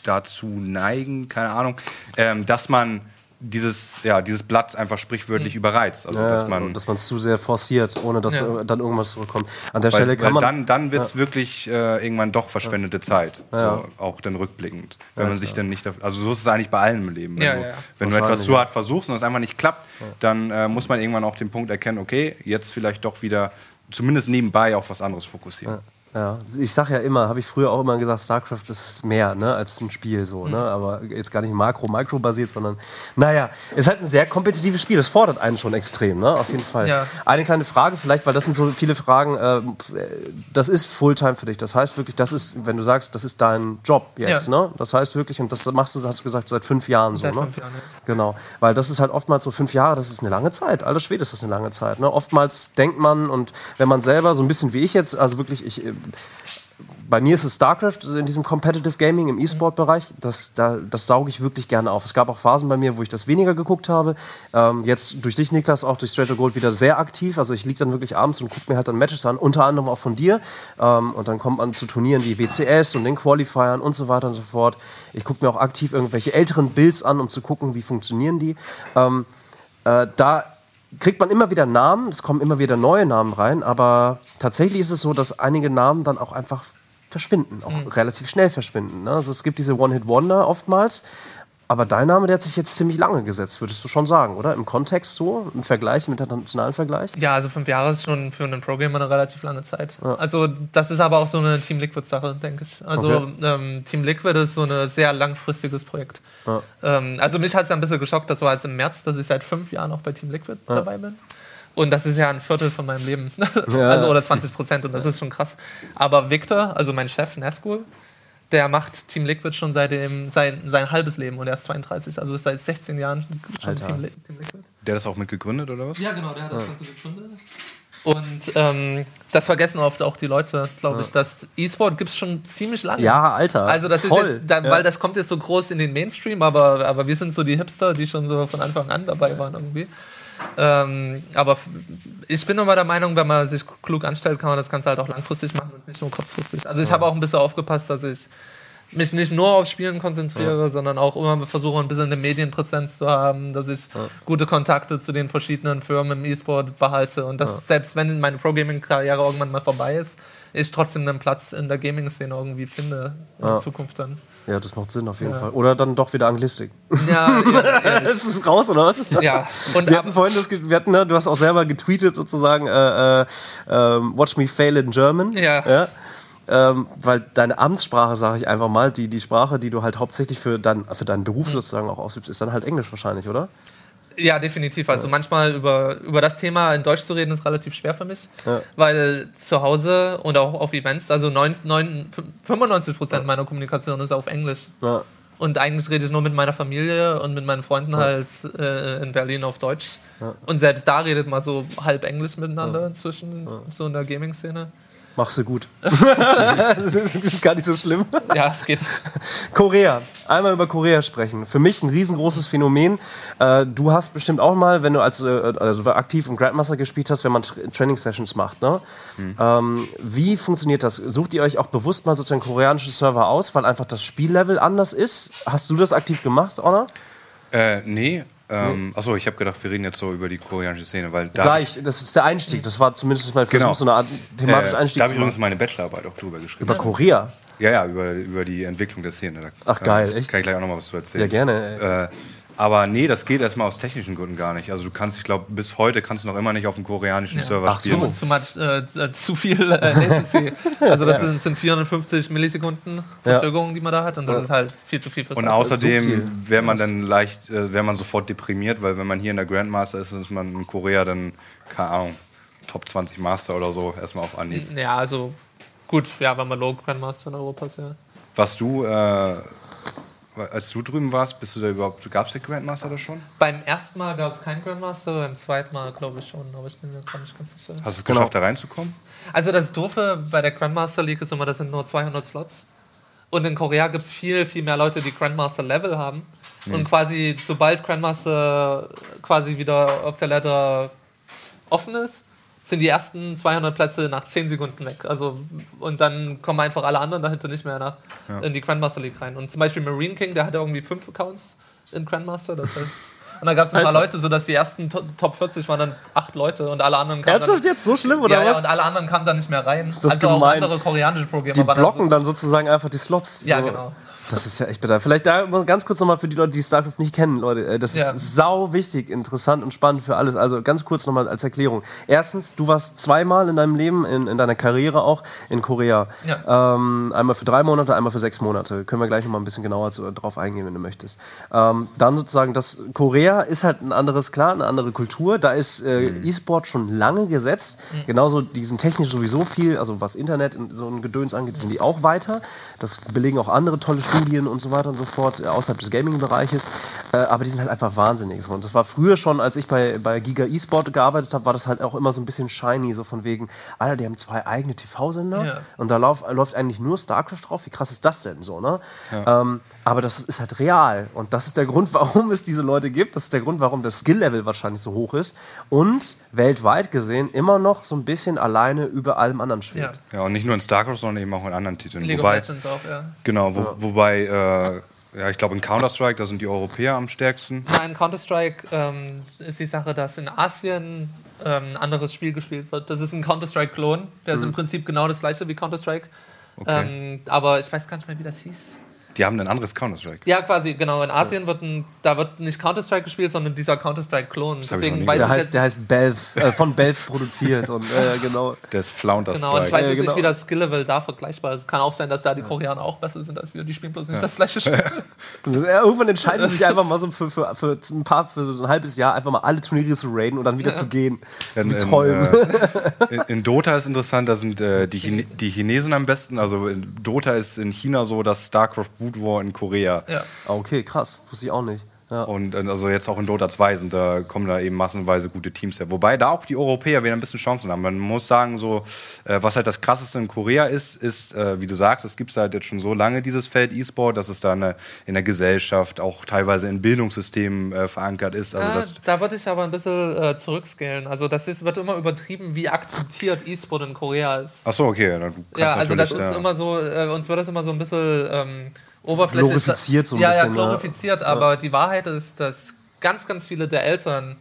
dazu neigen, keine Ahnung, ähm, dass man dieses, ja, dieses Blatt einfach sprichwörtlich überreizt. Also Ja, dass man dass man es zu sehr forciert, ohne dass Ja. dann irgendwas zurückkommt. An der Weil, Stelle kann man. dann, dann wird es wirklich äh, irgendwann doch verschwendete Zeit. Ja. So, auch dann rückblickend. Wenn man sich dann nicht. Also so ist es eigentlich bei allem im Leben. Wenn Ja, du, ja, ja. Wenn du etwas zu ja. hart versuchst und es einfach nicht klappt, dann äh, muss man irgendwann auch den Punkt erkennen, okay, jetzt vielleicht doch wieder zumindest nebenbei auf was anderes fokussieren. Ja, ich sag ja immer, habe ich früher auch immer gesagt, StarCraft ist mehr ne, als ein Spiel so, ne? Aber jetzt gar nicht Makro, Micro basiert, sondern naja, ist halt ein sehr kompetitives Spiel. Das fordert einen schon extrem, ne? Auf jeden Fall. Ja. Eine kleine Frage, vielleicht, weil das sind so viele Fragen, ähm, das ist Fulltime für dich. Das heißt wirklich, das ist, wenn du sagst, das ist dein Job jetzt, Ja. ne? Das heißt wirklich, und das machst du, hast du gesagt, seit fünf Jahren so, Seit ne? fünf Jahren, ja. Genau, weil das ist halt oftmals so fünf Jahre, das ist eine lange Zeit. Alter Schwede ist das eine lange Zeit. Ne? Oftmals denkt man und wenn man selber so ein bisschen wie ich jetzt, also wirklich, ich, äh, bei mir ist es StarCraft in diesem Competitive Gaming im E-Sport-Bereich. Das, da, das sauge ich wirklich gerne auf. Es gab auch Phasen bei mir, wo ich das weniger geguckt habe. Ähm, jetzt durch dich, Niklas, auch durch Straight to Gold wieder sehr aktiv. Also ich liege dann wirklich abends und gucke mir halt dann Matches an, unter anderem auch von dir. Ähm, und dann kommt man zu Turnieren wie WCS und den Qualifiern und so weiter und so fort. Ich gucke mir auch aktiv irgendwelche älteren Builds an, um zu gucken, wie funktionieren die. Ähm, äh, da kriegt man immer wieder Namen, es kommen immer wieder neue Namen rein, aber tatsächlich ist es so, dass einige Namen dann auch einfach verschwinden, auch relativ schnell verschwinden. Ne? Also es gibt diese One-Hit-Wonder oftmals, aber dein Name, der hat sich jetzt ziemlich lange gesetzt, würdest du schon sagen, oder? Im Kontext so, im Vergleich, im internationalen Vergleich? Ja, also fünf Jahre ist schon für einen Pro-Gamer eine relativ lange Zeit. Also das ist aber auch so eine Team Liquid-Sache, denke ich. Also Okay. ähm, Team Liquid ist so ein sehr langfristiges Projekt. Ähm, also mich hat es ein bisschen geschockt, das war jetzt im März, dass ich seit fünf Jahren auch bei Team Liquid dabei bin. Und das ist ja ein Viertel von meinem Leben. also oder 20 Prozent und das ist schon krass. Aber Victor, also mein Chef Nescool, der macht Team Liquid schon seitdem sein, sein halbes Leben und er ist 32, also ist seit 16 Jahren schon. Team, Li Team Liquid. Der hat das auch mitgegründet oder was? Ja, genau, der hat das Ganze gegründet. Und ähm, das vergessen oft auch die Leute, glaube ich. Das E-Sport gibt es schon ziemlich lange. Ja, Alter. Also das voll. ist jetzt, da, ja. weil das kommt jetzt so groß in den Mainstream, aber, aber wir sind so die Hipster, die schon so von Anfang an dabei waren irgendwie. Ähm, aber ich bin immer der Meinung, wenn man sich klug anstellt, kann man das Ganze halt auch langfristig machen und nicht nur kurzfristig. Also ich habe auch ein bisschen aufgepasst, dass ich mich nicht nur aufs Spielen konzentriere, sondern auch immer versuche, ein bisschen eine Medienpräsenz zu haben, dass ich gute Kontakte zu den verschiedenen Firmen im E-Sport behalte. Und dass selbst wenn meine Pro-Gaming-Karriere irgendwann mal vorbei ist, ich trotzdem einen Platz in der Gaming-Szene irgendwie finde in der Zukunft dann. Ja, das macht Sinn auf jeden Ja. Fall. Oder dann doch wieder Anglistik. Ja, ja. Ist es raus, oder was? ja. Und Wir hatten vorhin das, wir hatten, ne, du hast auch selber getweetet sozusagen, äh, äh, ähm, Watch me fail in German. Ja. Ähm, weil deine Amtssprache, sage ich einfach mal, die, die Sprache, die du halt hauptsächlich für, dein, für deinen Mhm. Beruf sozusagen auch ausübst, ist dann halt Englisch wahrscheinlich, oder? Ja, definitiv. Also manchmal über, über das Thema in Deutsch zu reden, ist relativ schwer für mich. Ja. Weil zu Hause und auch auf Events, also 9, 9, 95 Prozent meiner Kommunikation ist auf Englisch. Ja. Und eigentlich rede ich nur mit meiner Familie und mit meinen Freunden halt äh, in Berlin auf Deutsch. Und selbst da redet man so halb Englisch miteinander inzwischen, so in der Gaming-Szene. Machst du gut. das ist das ist gar nicht so schlimm. Ja, es geht. Korea. Einmal über Korea sprechen. Für mich ein riesengroßes Phänomen. Äh, du hast bestimmt auch mal, wenn du als äh, also aktiv im Grandmaster gespielt hast, wenn man Tra Training-Sessions macht. Ne? Ähm, wie funktioniert das? Sucht ihr euch auch bewusst mal sozusagen koreanische Server aus, weil einfach das Spiellevel anders ist? Hast du das aktiv gemacht, Honor? Äh, nee. Ähm, Achso, ich habe gedacht, wir reden jetzt so über die koreanische Szene, weil da. Gleich, das ist der Einstieg. Das war zumindest mal Versuch, Genau. so eine Art thematischer äh, Einstieg da habe ich übrigens meine Bachelorarbeit auch drüber geschrieben. Über Korea. Ja, ja, über, über die Entwicklung der Szene. Da, Ach, geil, echt? Kann ich gleich auch noch mal was zu erzählen. Ja, gerne. Äh, aber nee, das geht erstmal aus technischen Gründen gar nicht. Also du kannst, ich glaube, bis heute kannst du noch immer nicht auf dem koreanischen Server Ach so. spielen. Zu, much, äh, zu- zu viel äh, Latency. Also das sind, sind 450 Millisekunden Verzögerung, die man da hat und das ist halt viel zu viel fürs Und außerdem wäre man dann leicht, äh, wäre man sofort deprimiert, weil wenn man hier in der Grandmaster ist, ist man in Korea dann, keine Ahnung, Top 20 Master oder so, erstmal auf Anhieb. Ja, also gut, ja, wenn man Low Grandmaster in Europa ist, ja. Was du, äh, als du drüben warst, bist du da überhaupt, gab es den Grandmaster da schon? Beim ersten Mal gab es keinen Grandmaster, beim zweiten Mal glaube ich schon, aber ich bin mir gar nicht ganz sicher. Hast du es Genau. geschafft, da reinzukommen? Also das Doofe bei der Grandmaster League ist immer, das sind nur 200 Slots. Und in Korea gibt es viel, viel mehr Leute, die Grandmaster Level haben. Und quasi, sobald Grandmaster quasi wieder auf der Ladder offen ist, sind die ersten 200 Plätze nach 10 Sekunden weg. Also, und dann kommen einfach alle anderen dahinter nicht mehr nach, in die Grandmaster League rein. Und zum Beispiel Marine King, der hatte irgendwie fünf Accounts in Grandmaster. Das heißt, und da gab es ein paar Alter. Leute, sodass die ersten To- Top 40 waren dann acht Leute und alle anderen kamen Ernsthaft dann, jetzt so schlimm oder ja, ja, was? und alle anderen kamen da nicht mehr rein. das also auch gemein. andere koreanische Programme Die waren blocken so, dann sozusagen einfach die Slots. Ja, so. genau. Das ist ja echt bitter. Vielleicht da ganz kurz nochmal für die Leute, die StarCraft nicht kennen, Leute. äh, Das Ja. ist sau wichtig, interessant und spannend für alles. Also ganz kurz nochmal als Erklärung. Erstens, du warst zweimal in deinem Leben, in, in deiner Karriere auch, in Korea. Ja. Ähm, einmal für drei Monate, einmal für sechs Monate. Können wir gleich nochmal ein bisschen genauer zu, drauf eingehen, wenn du möchtest. Ähm, dann sozusagen, das Korea ist halt ein anderes, klar, eine andere Kultur. Da ist äh, E-Sport schon lange gesetzt. Genauso, die sind technisch sowieso viel, also was Internet und so ein Gedöns angeht, sind die auch weiter. Das belegen auch andere tolle Studien und so weiter und so fort, äh, außerhalb des Gaming-Bereiches. Äh, aber die sind halt einfach wahnsinnig. Und das war früher schon, als ich bei, bei Giga E-Sport gearbeitet habe, war das halt auch immer so ein bisschen shiny, so von wegen, Alter, die haben zwei eigene TV-Sender Ja. und da lauf, läuft eigentlich nur StarCraft drauf. Wie krass ist das denn so, ne? Ähm, aber das ist halt real. Und das ist der Grund, warum es diese Leute gibt. Das ist der Grund, warum das Skill-Level wahrscheinlich so hoch ist. Und weltweit gesehen immer noch so ein bisschen alleine über allem anderen Ja. schwebt. Ja, und nicht nur in StarCraft, sondern eben auch in anderen Titeln. League wobei, of Legends auch, ja. Genau, wo, wobei, äh, ja, ich glaube in Counter-Strike, da sind die Europäer am stärksten. Nein, Counter-Strike ähm, ist die Sache, dass in Asien ähm, ein anderes Spiel gespielt wird. Das ist ein Counter-Strike-Klon. Der ist im Prinzip genau das gleiche wie Counter-Strike. Okay. Ähm, aber ich weiß gar nicht mehr, wie das hieß. Die haben ein anderes Counter-Strike. Ja, quasi, genau. In Asien wird ein, da wird nicht Counter-Strike gespielt, sondern dieser Counter-Strike-Klon. ich Deswegen weiß Der ich heißt, jetzt, der heißt Belv, äh, von Belv produziert. Und äh, genau. Der ist Flounder genau, und ich Strike. weiß Ja, jetzt genau. nicht, wie das Skill-Level da vergleichbar ist. Es kann auch sein, dass da die Koreaner auch besser sind als wir. Die spielen bloß nicht das gleiche Spiel. Ja, irgendwann entscheiden sie sich einfach mal so für, für, für ein paar, für so ein halbes Jahr einfach mal alle Turniere zu raiden und dann wieder zu gehen. In, in, träumen. äh, in, in Dota ist interessant, da sind äh, die, Chine die Chinesen am besten. Also in Dota ist in China so das StarCraft Boot War in Korea. Ja. Ah, okay, krass. Wusste ich auch nicht. Ja. Und äh, also jetzt auch in Dota 2 sind da kommen da eben massenweise gute Teams her. Wobei da auch die Europäer wieder ein bisschen Chancen haben. Man muss sagen, so äh, was halt das krasseste in Korea ist, ist, äh, wie du sagst, es gibt halt jetzt schon so lange dieses Feld E-Sport, dass es da eine, in der Gesellschaft, auch teilweise in Bildungssystemen äh, verankert ist. Also Ah, das, da würde ich aber ein bisschen äh, zurückscalen. Also das ist, wird immer übertrieben, wie akzeptiert E-Sport in Korea ist. ach so, okay. Dann, du kannst Ja, also das ist ja. immer so, äh, uns wird das immer so ein bisschen ähm, oberflächlich. Glorifiziert so ein ja, bisschen, Ja, glorifiziert, aber die Wahrheit ist, dass ganz, ganz viele der Eltern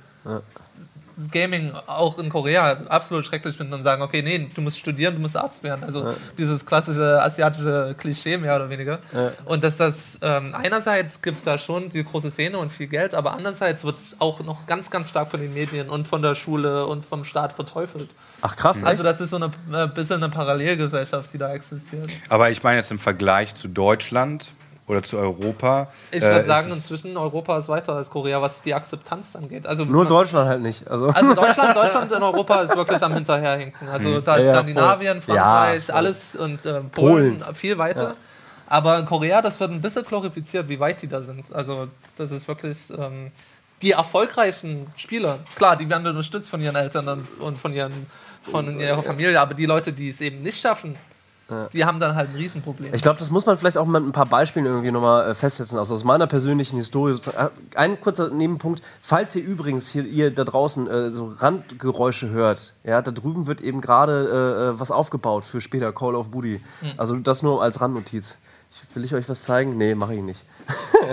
Gaming auch in Korea absolut schrecklich finden und sagen, okay, nee, du musst studieren, du musst Arzt werden. Also dieses klassische asiatische Klischee mehr oder weniger. Und dass das ähm, einerseits gibt es da schon die große Szene und viel Geld, aber andererseits wird es auch noch ganz, ganz stark von den Medien und von der Schule und vom Staat verteufelt. Ach krass, Also das ist so eine äh, bisschen eine Parallelgesellschaft, die da existiert. Aber ich meine jetzt im Vergleich zu Deutschland oder zu Europa. Ich äh, würde ist sagen, inzwischen Europa ist weiter als Korea, was die Akzeptanz angeht. Also, Nur Deutschland halt nicht. Also, also Deutschland, Deutschland in Europa ist wirklich am Hinterherhinken. Also da ist Ja, ja, Skandinavien, voll. Ja, Frankreich, voll. alles und äh, Polen, Polen. viel weiter. Aber in Korea, das wird ein bisschen glorifiziert, wie weit die da sind. Also das ist wirklich ähm, die erfolgreichen Spieler. Klar, die werden unterstützt von ihren Eltern und, und von, ihren, von ihrer Familie, aber die Leute, die es eben nicht schaffen, die haben dann halt ein Riesenproblem. Ich glaube, das muss man vielleicht auch mit ein paar Beispielen irgendwie nochmal äh, festsetzen. Also aus meiner persönlichen Historie. sozusagen. Äh, Ein kurzer Nebenpunkt. Falls ihr übrigens hier ihr da draußen äh, so Randgeräusche hört, ja, da drüben wird eben gerade äh, äh, was aufgebaut für später Call of Duty. Also das nur als Randnotiz. Ich, will ich euch was zeigen? Nee, mache ich nicht.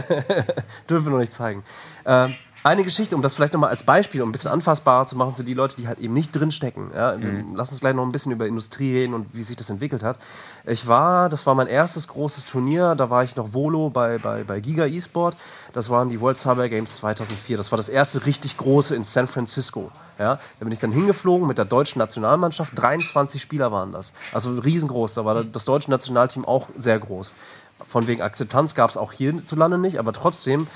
Dürfen wir noch nicht zeigen. Ähm, eine Geschichte, um das vielleicht nochmal als Beispiel, um ein bisschen anfassbarer zu machen für die Leute, die halt eben nicht drinstecken. Ja? Lass uns gleich noch ein bisschen über Industrie reden und wie sich das entwickelt hat. Ich war, das war mein erstes großes Turnier, da war ich noch Volo bei, bei, bei Giga eSport. Das waren die World Cyber Games 2004. Das war das erste richtig große in San Francisco. Ja? Da bin ich dann hingeflogen mit der deutschen Nationalmannschaft. 23 Spieler waren das. Also riesengroß. Da war das deutsche Nationalteam auch sehr groß. Von wegen Akzeptanz gab es auch hierzulande nicht, aber trotzdem,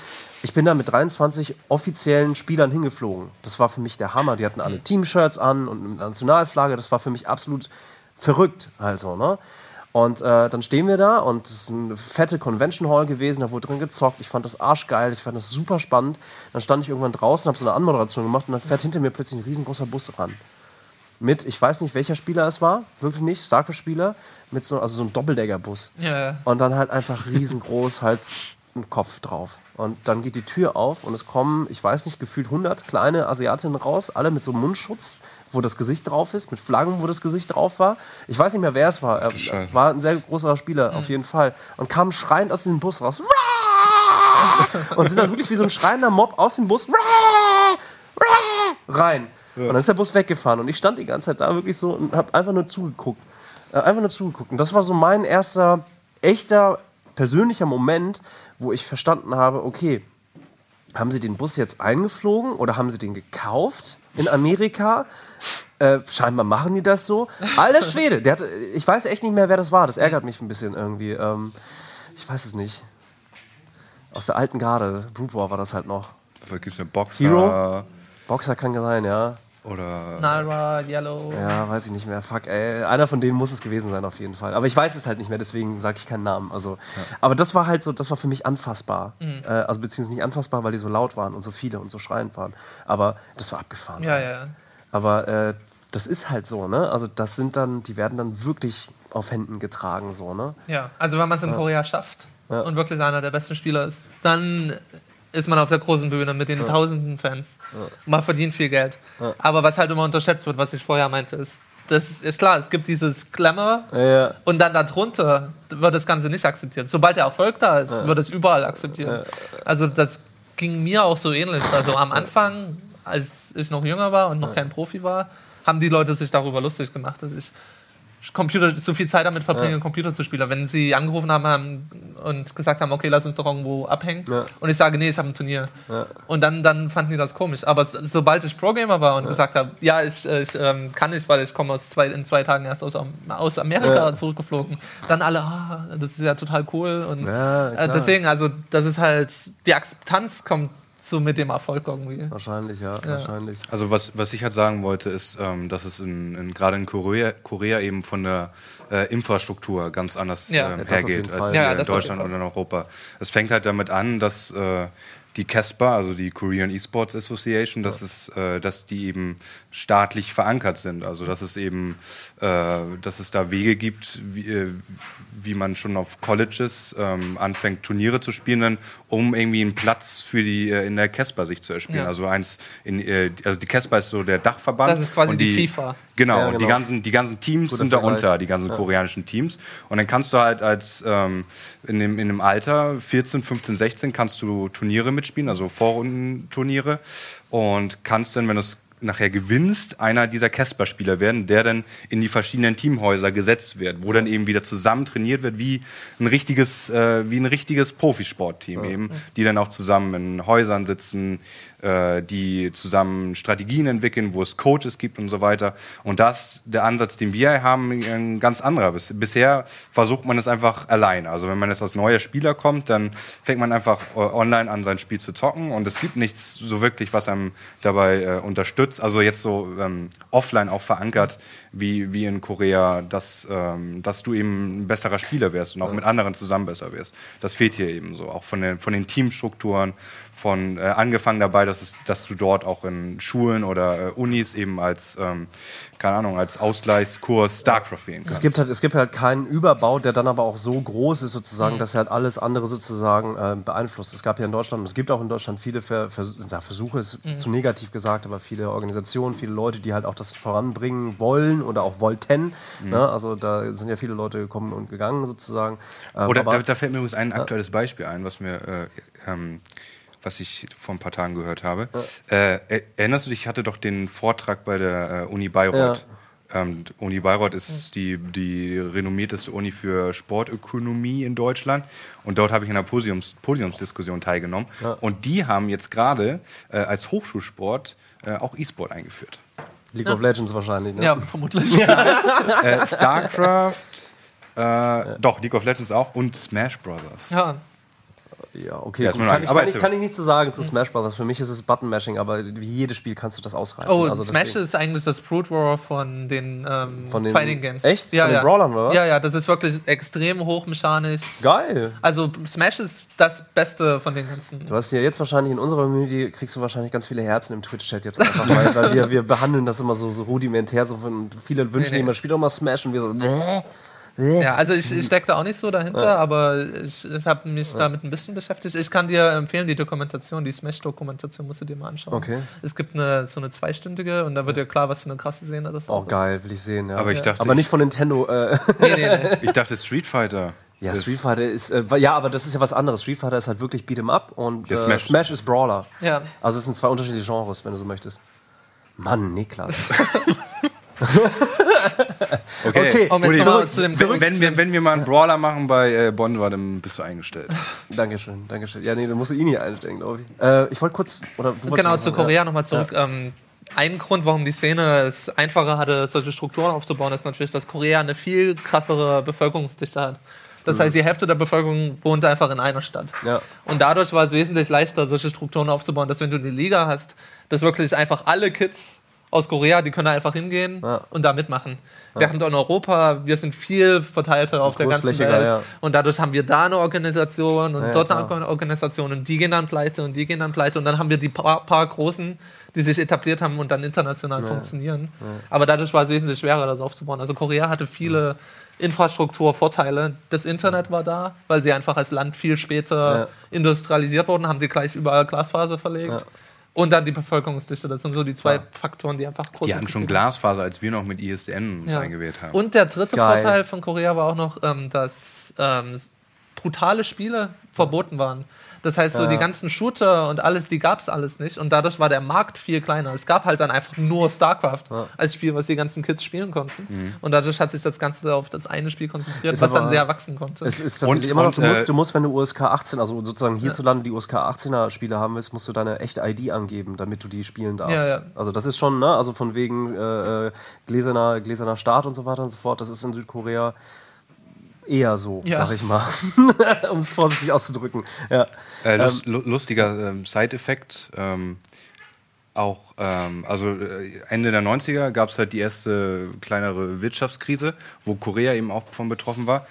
ich bin da mit 23 offiziellen Spielern hingeflogen. Das war für mich der Hammer. Die hatten alle Teamshirts an und eine Nationalflagge. Das war für mich absolut verrückt. Also, ne? Und äh, dann stehen wir da und es ist eine fette Convention Hall gewesen, da wurde drin gezockt. Ich fand das arschgeil, ich fand das super spannend. Dann stand ich irgendwann draußen, habe so eine Anmoderation gemacht und dann fährt hinter mir plötzlich ein riesengroßer Bus ran mit, ich weiß nicht, welcher Spieler es war, wirklich nicht, Starker-Spieler, mit so, also so einem Doppeldecker-Bus. ja. Und dann halt einfach riesengroß halt ein Kopf drauf. Und dann geht die Tür auf und es kommen, ich weiß nicht, gefühlt 100 kleine Asiatinnen raus, alle mit so einem Mundschutz, wo das Gesicht drauf ist, mit Flaggen, wo das Gesicht drauf war. Ich weiß nicht mehr, wer es war. Er war ein sehr großer Spieler, auf jeden Fall. Und kam schreiend aus dem Bus raus. Und sind dann wirklich wie so ein schreiender Mob aus dem Bus rein. Und dann ist der Bus weggefahren und ich stand die ganze Zeit da wirklich so und habe einfach nur zugeguckt. Äh, einfach nur zugeguckt. Und das war so mein erster echter persönlicher Moment, wo ich verstanden habe, okay, haben sie den Bus jetzt eingeflogen oder haben sie den gekauft in Amerika? Äh, scheinbar machen die das so. Alter Schwede, der hat, ich weiß echt nicht mehr, wer das war. Das ärgert mich ein bisschen irgendwie. Ähm, ich weiß es nicht. Aus der alten Garde. Brute War war das halt noch. Gibt es eine Boxer Hero? Boxer kann sein, ja. Oder Nara, Yellow. Ja, weiß ich nicht mehr. Fuck, ey. Einer von denen muss es gewesen sein, auf jeden Fall. Aber ich weiß es halt nicht mehr, deswegen sage ich keinen Namen. Also, Aber das war halt so, das war für mich anfassbar. Äh, also beziehungsweise nicht anfassbar, weil die so laut waren und so viele und so schreiend waren. Aber das war abgefahren. Ja, ja. Aber äh, das ist halt so, ne? Also das sind dann, die werden dann wirklich auf Händen getragen, so, ne? Ja, also wenn man es in Korea schafft und wirklich einer der besten Spieler ist, dann ist man auf der großen Bühne mit den tausenden Fans. Man verdient viel Geld. Aber was halt immer unterschätzt wird, was ich vorher meinte, ist, das ist klar, es gibt dieses Glamour Ja, und dann darunter wird das Ganze nicht akzeptiert. Sobald der Erfolg da ist, wird es überall akzeptiert. Also das ging mir auch so ähnlich. Also am Anfang, als ich noch jünger war und noch kein Profi war, haben die Leute sich darüber lustig gemacht, dass ich Computer, so viel Zeit damit verbringe, Computer zu spielen. Wenn sie angerufen haben, haben und gesagt haben, okay, lass uns doch irgendwo abhängen. Ja. Und ich sage, nee, ich habe ein Turnier. Und dann, dann fanden die das komisch. Aber so- sobald ich Pro-Gamer war und gesagt habe, ja, ich, äh, ich ähm, kann nicht, weil ich komme aus zwei, in zwei Tagen erst aus, aus Amerika zurückgeflogen, dann alle, ah, das ist ja total cool. Und Ja, äh, deswegen, also das ist halt, die Akzeptanz kommt so mit dem Erfolg irgendwie. wahrscheinlich, ja, wahrscheinlich. Also was, was ich halt sagen wollte, ist, ähm, dass es in, in, gerade in Korea, Korea eben von der äh, Infrastruktur ganz anders Ja. ähm, Ja, hergeht als Ja, in Deutschland und in Europa. Es fängt halt damit an, dass äh, die CESPA, also die Korean Esports Association, dass, es, äh, dass die eben staatlich verankert sind. Also dass es eben, äh, dass es da Wege gibt, wie, äh, wie man schon auf Colleges ähm, anfängt, Turniere zu spielen, um irgendwie einen Platz für die äh, in der CESPA sich zu erspielen. Ja. Also eins in, äh, also die CESPA ist so der Dachverband. Das ist quasi und die FIFA. Genau, Ja, und die genau. ganzen, die ganzen Teams Guter sind darunter, Vergleich. die ganzen koreanischen Teams. Und dann kannst du halt als ähm, in, dem, in dem Alter 14, 15, 16 kannst du Turniere mitspielen, also Vorrundenturniere. Und kannst dann, wenn du es nachher gewinnst, einer dieser Casper-Spieler werden, der dann in die verschiedenen Teamhäuser gesetzt wird, wo dann eben wieder zusammen trainiert wird, wie ein richtiges, äh, wie ein richtiges Profisportteam ja. eben, die dann auch zusammen in Häusern sitzen, äh, die zusammen Strategien entwickeln, wo es Coaches gibt und so weiter. Und das, der Ansatz, den wir haben, ein ganz anderer. Bisher versucht man es einfach allein. Also wenn man jetzt als neuer Spieler kommt, dann fängt man einfach äh, online an, sein Spiel zu zocken und es gibt nichts so wirklich, was einem dabei äh, unterstützt. Also jetzt so ähm, offline auch verankert, wie, wie in Korea, dass, ähm, dass du eben ein besserer Spieler wärst und auch mit anderen zusammen besser wärst. Das fehlt hier eben so, auch von den, von den Teamstrukturen, von äh, angefangen dabei, dass, es, dass du dort auch in Schulen oder äh, Unis eben als, ähm, keine Ahnung, als Ausgleichskurs StarCraft wählen kannst. Es gibt, halt, es gibt halt keinen Überbau, der dann aber auch so groß ist, sozusagen, mhm. dass er halt alles andere sozusagen äh, beeinflusst. Es gab ja in Deutschland, es gibt auch in Deutschland viele Ver Vers Versuche, ist mhm. zu negativ gesagt, aber viele Organisationen, viele Leute, die halt auch das voranbringen wollen oder auch wollten. Mhm. Ne? Also da sind ja viele Leute gekommen und gegangen sozusagen. Ähm, oder da, da, fällt mir übrigens ein aktuelles Beispiel ein, was mir äh, ähm, was ich vor ein paar Tagen gehört habe. Ja. Äh, erinnerst du dich, ich hatte doch den Vortrag bei der äh, Uni Bayreuth. Ja. Ähm, Uni Bayreuth ist die, die renommierteste Uni für Sportökonomie in Deutschland. Und dort habe ich in einer Podiums, Podiumsdiskussion teilgenommen. Ja. Und die haben jetzt gerade äh, als Hochschulsport äh, auch E-Sport eingeführt. League of Legends wahrscheinlich, ne? Ja, vermutlich. Äh, StarCraft, äh, doch, League of Legends auch und Smash Brothers. Ja, ja, okay. Ja, kann, ich, kann, ich, kann ich nichts zu sagen zu Smash Bros. Für mich ist es Button-Mashing, aber wie jedes Spiel kannst du das ausreizen. Oh, also Smash deswegen. ist eigentlich das Brute War von den, ähm, von den Fighting Games. Echt? Ja, von ja. den Brawlern, oder? Ja, ja, das ist wirklich extrem hochmechanisch. Geil. Also Smash ist das Beste von den ganzen. Du hast ja jetzt wahrscheinlich in unserer Community, kriegst du wahrscheinlich ganz viele Herzen im Twitch-Chat jetzt einfach, weil, weil wir, wir behandeln das immer so, so rudimentär. So von, viele wünschen nee, nee. immer, spiel doch mal Smash und wir so, Bäh. Ja, also ich, ich stecke da auch nicht so dahinter, ja. aber ich, ich habe mich ja. damit ein bisschen beschäftigt. Ich kann dir empfehlen, die Dokumentation, die Smash-Dokumentation musst du dir mal anschauen. Okay. Es gibt eine, so eine zweistündige und da wird dir klar, was für eine krasse Szene das ist. Oh, geil, will ich sehen, ja. Aber, ich dachte, aber nicht von Nintendo. Äh. Nee, nee, nee. Ich dachte Street Fighter. Ja, Street Fighter ist, äh, ja, aber das ist ja was anderes. Street Fighter ist halt wirklich Beat'em Up und äh, Smash. Smash ist Brawler. Ja. Also es sind zwei unterschiedliche Genres, wenn du so möchtest. Mann, Niklas. okay, okay. Um jetzt zurück, zu dem zurück wenn, wir, wenn wir mal einen Brawler machen bei äh, Bond, dann bist du eingestellt. Dankeschön, Dankeschön. Ja, nee, dann musst du ihn hier einstellen, glaube ich. Äh, ich wollte kurz. Oder genau, zu Korea ja. nochmal zurück. Ja. Ähm, ein Grund, warum die Szene es einfacher hatte, solche Strukturen aufzubauen, ist natürlich, dass Korea eine viel krassere Bevölkerungsdichte hat. Das mhm. heißt, die Hälfte der Bevölkerung wohnt einfach in einer Stadt. Ja. Und dadurch war es wesentlich leichter, solche Strukturen aufzubauen, dass wenn du eine Liga hast, dass wirklich einfach alle Kids aus Korea, die können da einfach hingehen ja. und da mitmachen. Ja. Während in Europa, wir sind viel verteilter auf der ganzen Welt. Ja. Und dadurch haben wir da eine Organisation und dort klar. eine Organisation und die gehen dann pleite und die gehen dann pleite und dann haben wir die paar, paar Großen, die sich etabliert haben und dann international funktionieren. Aber dadurch war es wesentlich schwerer, das aufzubauen. Also Korea hatte viele Infrastrukturvorteile. Das Internet war da, weil sie einfach als Land viel später industrialisiert wurden, haben sie gleich überall Glasfaser verlegt. Und dann die Bevölkerungsdichte. Das sind so die zwei ja. Faktoren, die einfach groß sind. Die hatten schon Glasfaser, als wir noch mit ISDN ja. eingewählt haben. Und der dritte Geil. Vorteil von Korea war auch noch, ähm, dass ähm, brutale Spiele verboten waren. Das heißt, so ja. die ganzen Shooter und alles, die gab es alles nicht. Und dadurch war der Markt viel kleiner. Es gab halt dann einfach nur StarCraft ja. als Spiel, was die ganzen Kids spielen konnten. Mhm. Und dadurch hat sich das Ganze auf das eine Spiel konzentriert, ist was dann sehr wachsen konnte. Es ist und, immer noch, du, musst, äh, du musst, wenn du USK 18, also sozusagen hierzulande die USK 18er Spiele haben willst, musst du deine echte ID angeben, damit du die spielen darfst. Ja, also das ist schon, ne, also von wegen äh, äh, gläserner, gläserner Start und so weiter und so fort, das ist in Südkorea eher so, ja. sag ich mal. um es vorsichtig auszudrücken. Ja. Äh, lust, ähm, lustiger ähm, Side-Effekt. Ähm, auch, ähm, also äh, Ende der 90er gab es halt die erste kleinere Wirtschaftskrise, wo Korea eben auch von betroffen war.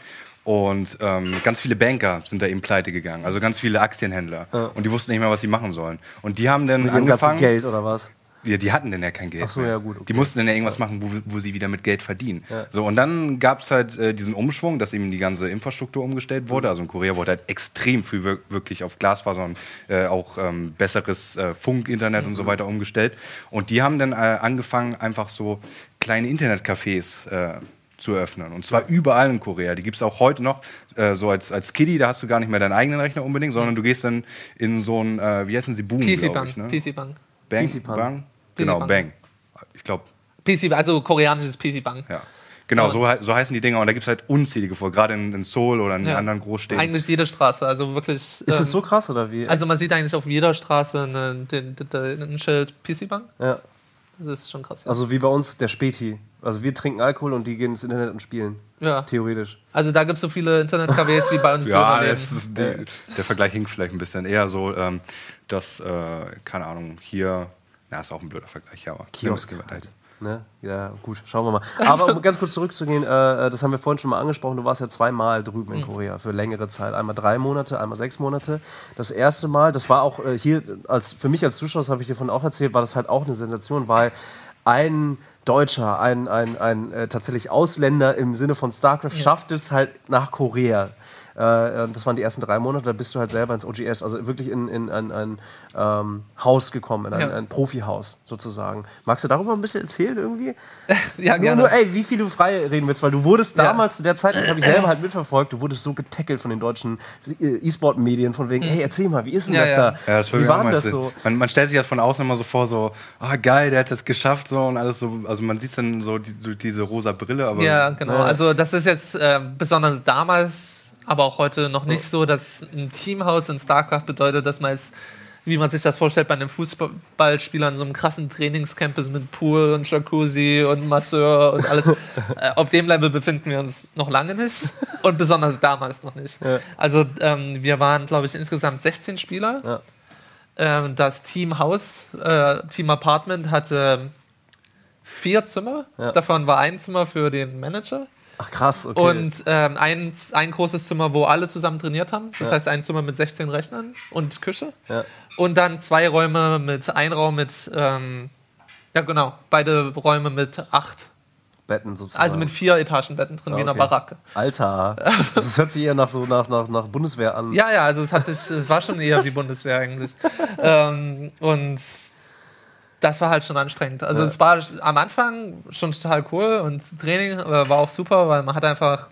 Und ähm, ganz viele Banker sind da eben pleite gegangen, also ganz viele Aktienhändler. Ja. Und die wussten nicht mehr, was sie machen sollen. Und die haben dann Mit angefangen. Geld oder was? Ja, die hatten denn ja kein Geld. Ach so, ja, gut. Okay. Die mussten dann ja irgendwas machen, wo, wo sie wieder mit Geld verdienen. Ja. So, und dann gab es halt äh, diesen Umschwung, dass eben die ganze Infrastruktur umgestellt wurde. Mhm. Also in Korea wurde halt extrem viel wirklich auf Glasfaser und äh, auch ähm, besseres äh, Funk-Internet mhm. und so mhm. weiter umgestellt. Und die haben dann äh, angefangen, einfach so kleine Internetcafés äh, zu öffnen. Und zwar überall in Korea. Die gibt es auch heute noch. Äh, so als, als Kiddie, da hast du gar nicht mehr deinen eigenen Rechner unbedingt, sondern du gehst dann in so ein, äh, wie heißen sie, Boom, PC Bank. Ich, ne? PC Bank. Bang, Bang. Genau, Bang. Ich glaube, PC, also koreanisches PC Bank. ja. Genau, so, so heißen die Dinger und da gibt es halt unzählige vor, gerade in, in Seoul oder in Ja. anderen Großstädten. Eigentlich jede Straße, also wirklich. Ist ähm, es so krass oder wie? Also man sieht eigentlich auf jeder Straße ein Schild PC Bank. ja. Das ist schon krass. Ja. Also wie bei uns der Späti. Also wir trinken Alkohol und die gehen ins Internet und spielen. ja. Theoretisch. Also da gibt es so viele Internetcafés wie bei uns. Ja, ist die, der Vergleich hinkt vielleicht ein bisschen eher so, ähm, dass, äh, keine Ahnung, hier, na, ist auch ein blöder Vergleich, ja, aber Kiosk halt. Ne? Ja, gut, schauen wir mal. Aber um ganz kurz zurückzugehen, äh, das haben wir vorhin schon mal angesprochen, du warst ja zweimal drüben in Korea für längere Zeit. Einmal drei Monate, einmal sechs Monate. Das erste Mal, das war auch äh, hier, als, für mich als Zuschauer, das habe ich dir vorhin auch erzählt, war das halt auch eine Sensation, weil ein Deutscher, ein, ein, ein äh, tatsächlich Ausländer im Sinne von StarCraft schafft es halt nach Korea. Äh, das waren die ersten drei Monate, da bist du halt selber ins OGS, also wirklich in, in ein, ein ähm, Haus gekommen, in ein, Ja. ein Profihaus sozusagen. Magst du darüber ein bisschen erzählen irgendwie? ja, Nur, gerne. nur, ey, wie viel du frei reden willst, weil du wurdest Ja. damals zu der Zeit, das habe ich selber halt mitverfolgt, du wurdest so getackelt von den deutschen äh, E-Sport-Medien, von wegen, hey, erzähl mal, wie ist denn Ja, das ja. da? Ja, das wie war das so? Man, man stellt sich das von außen immer so vor, so, ah geil, der hat das geschafft, so und alles so. Also man sieht dann so, die, so diese rosa Brille, aber Ja, genau. Ja. Also das ist jetzt äh, besonders damals, aber auch heute noch nicht so, dass ein Teamhaus in StarCraft bedeutet, dass man jetzt, wie man sich das vorstellt, bei einem Fußballspieler in so einem krassen Trainingscamp ist mit Pool und Jacuzzi und Masseur und alles. äh, auf dem Level befinden wir uns noch lange nicht und besonders damals noch nicht. Ja. Also ähm, wir waren, glaube ich, insgesamt 16 Spieler. Ja. Ähm, das Team Haus, äh, Team Apartment hatte vier Zimmer. Ja. Davon war ein Zimmer für den Manager. Ach krass, okay. Und ähm, ein, ein großes Zimmer, wo alle zusammen trainiert haben. Das Ja. heißt, ein Zimmer mit 16 Rechnern und Küche. ja. Und dann zwei Räume mit, ein Raum mit, ähm, ja genau, beide Räume mit acht. Betten sozusagen. Also mit vier Etagenbetten drin, wie in einer. Baracke. Alter, das hört sich eher nach so nach, nach, nach Bundeswehr an. Ja, ja, also es, hat sich, es war schon eher wie Bundeswehr eigentlich. ähm, und das war halt schon anstrengend. Also Ja. es war am Anfang schon total cool und Training äh, war auch super, weil man hat einfach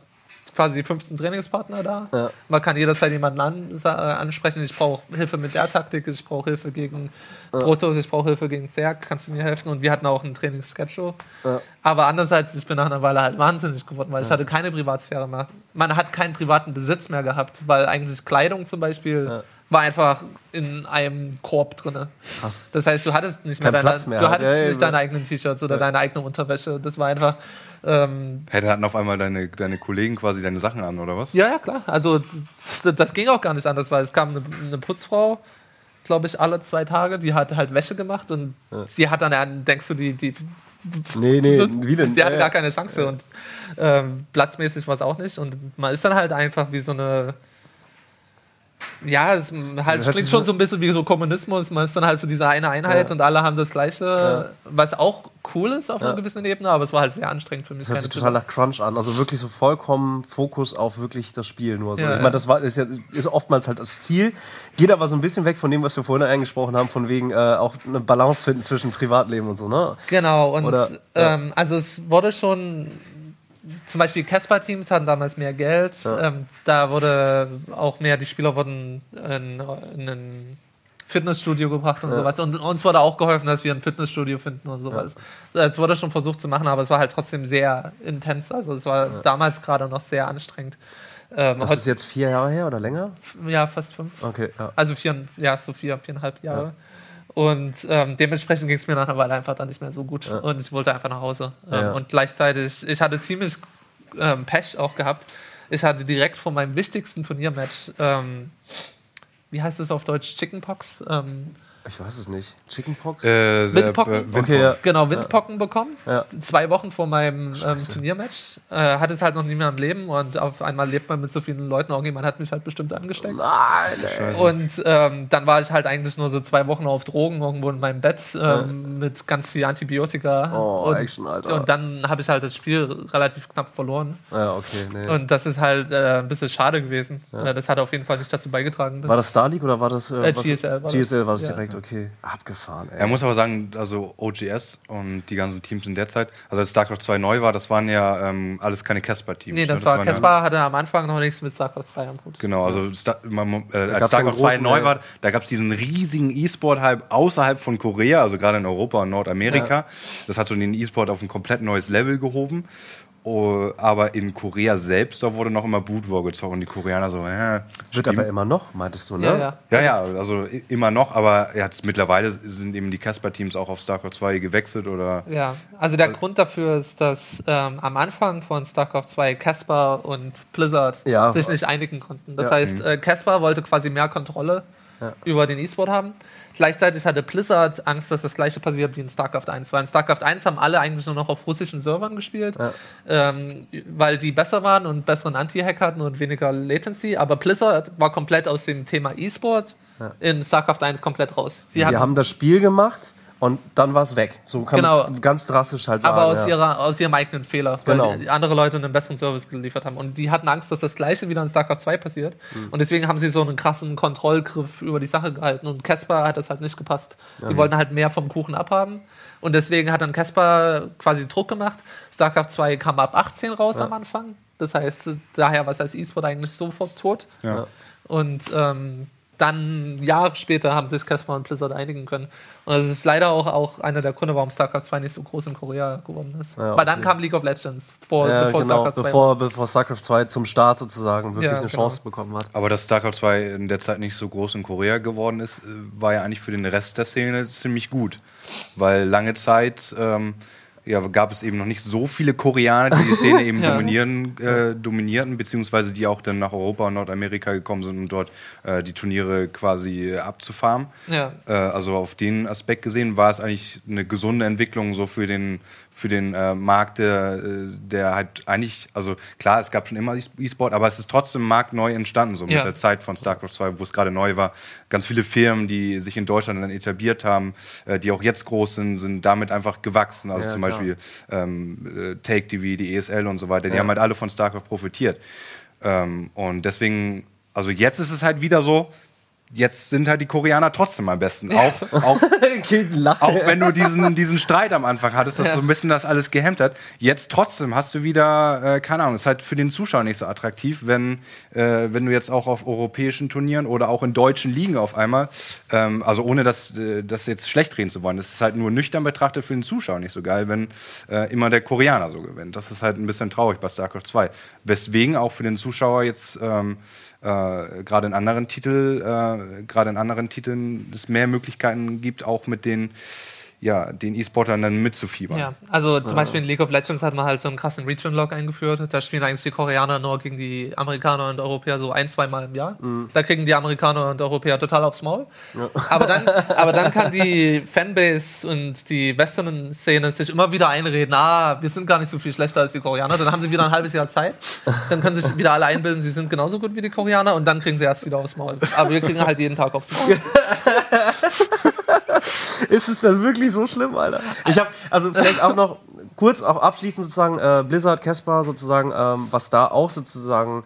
quasi 15 Trainingspartner da. Ja. Man kann jederzeit jemanden an, äh, ansprechen. Ich brauche Hilfe mit der Taktik, ich brauche Hilfe gegen Protoss, ich brauche Hilfe gegen Zerg, kannst du mir helfen? Und wir hatten auch einen Trainingsschedule. Ja. Aber andererseits, ich bin nach einer Weile halt wahnsinnig geworden, weil ich hatte keine Privatsphäre mehr. Man hat keinen privaten Besitz mehr gehabt, weil eigentlich Kleidung zum Beispiel Ja. War einfach in einem Korb drin. Krass. Das heißt, du hattest nicht Kein mehr, deine, mehr du halt. hattest Ja, ja, nicht ja. deine eigenen T-Shirts oder deine eigene Unterwäsche. Das war einfach. Ähm, Hey, da hatten auf einmal deine, deine Kollegen quasi deine Sachen an, oder was? ja, ja, klar. Also das, das ging auch gar nicht anders, weil es kam eine, eine Putzfrau, glaube ich, alle zwei Tage, die hat halt Wäsche gemacht und die hat dann, ja, denkst du, die, die Nee, nee, wie denn? Die hatte Ja, gar keine Chance und ähm, platzmäßig war es auch nicht. Und man ist dann halt einfach wie so eine. Ja, es halt hört klingt schon so- ein bisschen wie so Kommunismus. Man ist dann halt so diese eine Einheit Ja. und alle haben das Gleiche, Ja. was auch cool ist auf Ja. einer gewissen Ebene, aber es war halt sehr anstrengend für mich. Das hört sich total nach Crunch an. Also wirklich so vollkommen Fokus auf wirklich das Spiel nur. So. Ich meine, das war, ist, ja, ist oftmals halt das Ziel. Geht aber so ein bisschen weg von dem, was wir vorhin angesprochen haben, von wegen äh, auch eine Balance finden zwischen Privatleben und so, ne? Genau, und Oder- ähm, also es wurde schon, zum Beispiel Casper-Teams hatten damals mehr Geld, Ja. ähm, da wurde auch mehr, die Spieler wurden in, in ein Fitnessstudio gebracht und Ja. sowas. Und uns wurde auch geholfen, dass wir ein Fitnessstudio finden und sowas. Es wurde schon versucht zu machen, aber es war halt trotzdem sehr intens. Also es war damals gerade noch sehr anstrengend. Ähm, Das ist jetzt vier Jahre her oder länger? ja, fast fünf. Okay, ja. Also vier, ja, so vier, viereinhalb Jahre. Und ähm, dementsprechend ging es mir nach einer Weile einfach dann nicht mehr so gut. Ja. Und ich wollte einfach nach Hause. Ähm, Ja. Und gleichzeitig, ich hatte ziemlich ähm, Pech auch gehabt. Ich hatte direkt vor meinem wichtigsten Turniermatch, ähm, wie heißt es auf Deutsch, Chickenpox? Ähm, Ich weiß es nicht. Chickenpox? Äh, Windpocken? äh, Windpocken. Okay, ja. genau, Windpocken bekommen. Ja. Zwei Wochen vor meinem ähm. Turniermatch. Äh, hatte es halt noch nie mehr im Leben und auf einmal lebt man mit so vielen Leuten. Irgendjemand hat mich halt bestimmt angesteckt. Alter. Und ähm, dann war ich halt eigentlich nur so zwei Wochen auf Drogen irgendwo in meinem Bett ähm, mit ganz viel Antibiotika. Oh, und, Action, Alter. und dann habe ich halt das Spiel relativ knapp verloren. Ja, okay, nee. Und das ist halt äh, ein bisschen schade gewesen. Äh, das hat auf jeden Fall nicht dazu beigetragen. dass- war das Star League oder war das Äh, was- GSL war das. GSL war das Ja. direkt, okay. Abgefahren, ey. Er muss aber sagen, also OGS und die ganzen Teams in der Zeit, also als StarCraft 2 neu war, das waren ja ähm, alles keine Casper-Teams. Nee, das ne? war waren Caspar hatte am Anfang noch nichts mit StarCraft 2 am Hut. Genau, also Star, man, äh, als StarCraft einen 2 großen, neu war, da gab es diesen riesigen E-Sport-Hype außerhalb von Korea, also gerade in Europa und Nordamerika. Das hat so den E-Sport auf ein komplett neues Level gehoben. Oh, aber in Korea selbst, da wurde noch immer Boot War gezockt und die Koreaner so, äh, Wird aber immer noch, meintest du, ne? Ja, ja. Ja, ja, also immer noch, aber jetzt mittlerweile sind eben die Casper-Teams auch auf StarCraft 2 gewechselt oder. Ja, also der Grund dafür ist, dass ähm, am Anfang von StarCraft 2 Caspar und Blizzard Ja. sich nicht einigen konnten. Das Ja. heißt, äh, Caspar wollte quasi mehr Kontrolle über den E-Sport haben. Gleichzeitig hatte Blizzard Angst, dass das gleiche passiert wie in StarCraft 1. Weil in StarCraft 1 haben alle eigentlich nur noch auf russischen Servern gespielt, ähm, weil die besser waren und besseren Anti-Hack hatten und weniger Latency. Aber Blizzard war komplett aus dem Thema E-Sport in StarCraft 1 komplett raus. Sie Die haben das Spiel gemacht und dann war es weg. So kann man Genau. es ganz drastisch halt sagen. aber aus, ja. ihrer, aus ihrem eigenen Fehler, weil Genau. die andere Leute einen besseren Service geliefert haben. Und die hatten Angst, dass das gleiche wieder in StarCraft 2 passiert. Mhm. Und deswegen haben sie so einen krassen Kontrollgriff über die Sache gehalten. Und Caspar hat das halt nicht gepasst. Die wollten halt mehr vom Kuchen abhaben. Und deswegen hat dann Caspar quasi Druck gemacht. StarCraft 2 kam ab 18 raus am Anfang. Das heißt, daher war es als E-Sport eigentlich sofort tot. Ja. Und ähm, dann Jahre später haben sich Caspar und Blizzard einigen können. Und das ist leider auch, auch einer der Gründe, warum StarCraft 2 nicht so groß in Korea geworden ist. Ja, Weil dann okay. kam League of Legends, vor, ja, bevor genau, StarCraft 2 bevor, bevor StarCraft 2 zum Start sozusagen wirklich Ja, eine genau. Chance bekommen hat. Aber dass StarCraft 2 in der Zeit nicht so groß in Korea geworden ist, äh, war ja eigentlich für den Rest der Szene ziemlich gut. Weil lange Zeit ähm, ja, gab es eben noch nicht so viele Koreaner, die die Szene eben Ja. dominieren, äh, dominierten, beziehungsweise die auch dann nach Europa und Nordamerika gekommen sind, um dort äh, die Turniere quasi abzufarmen. Ja. Äh, also auf den Aspekt gesehen war es eigentlich eine gesunde Entwicklung so für den für den äh, Markt, der, äh, der halt eigentlich, also klar, es gab schon immer E-Sport, aber es ist trotzdem marktneu entstanden, so Ja. mit der Zeit von StarCraft 2, wo es gerade neu war. Ganz viele Firmen, die sich in Deutschland dann etabliert haben, äh, die auch jetzt groß sind, sind damit einfach gewachsen. Also Ja, zum klar. Beispiel ähm, äh, Take TV, die ESL und so weiter, die haben halt alle von StarCraft profitiert. Ähm, und deswegen, also jetzt ist es halt wieder so, jetzt sind halt die Koreaner trotzdem am besten. Auch, auch, auch wenn du diesen, diesen Streit am Anfang hattest, dass Ja. so ein bisschen das alles gehemmt hat. Jetzt trotzdem hast du wieder, äh, keine Ahnung, ist halt für den Zuschauer nicht so attraktiv, wenn, äh, wenn du jetzt auch auf europäischen Turnieren oder auch in deutschen Ligen auf einmal, ähm, also ohne das, äh, das jetzt schlecht reden zu wollen, das ist halt nur nüchtern betrachtet für den Zuschauer nicht so geil, wenn äh, immer der Koreaner so gewinnt. Das ist halt ein bisschen traurig bei StarCraft 2. Weswegen auch für den Zuschauer jetzt ähm, äh, gerade in anderen Titel, äh, gerade in anderen Titeln es mehr Möglichkeiten gibt, auch mit den ja, den E-Sportern dann mitzufiebern. Ja, also zum Beispiel in League of Legends hat man halt so einen krassen Region-Lock eingeführt. Da spielen eigentlich die Koreaner nur gegen die Amerikaner und Europäer so ein, zwei Mal im Jahr. Da kriegen die Amerikaner und Europäer total aufs Maul. Aber, dann, aber dann kann die Fanbase und die Western-Szene sich immer wieder einreden, ah, wir sind gar nicht so viel schlechter als die Koreaner. Dann haben sie wieder ein halbes Jahr Zeit. Dann können sich wieder alle einbilden, sie sind genauso gut wie die Koreaner und dann kriegen sie erst wieder aufs Maul. Aber wir kriegen halt jeden Tag aufs Maul. Ist es denn wirklich so schlimm, Alter? Ich habe, also vielleicht auch noch kurz auch abschließend sozusagen, äh, Blizzard, Casper sozusagen, ähm, was da auch sozusagen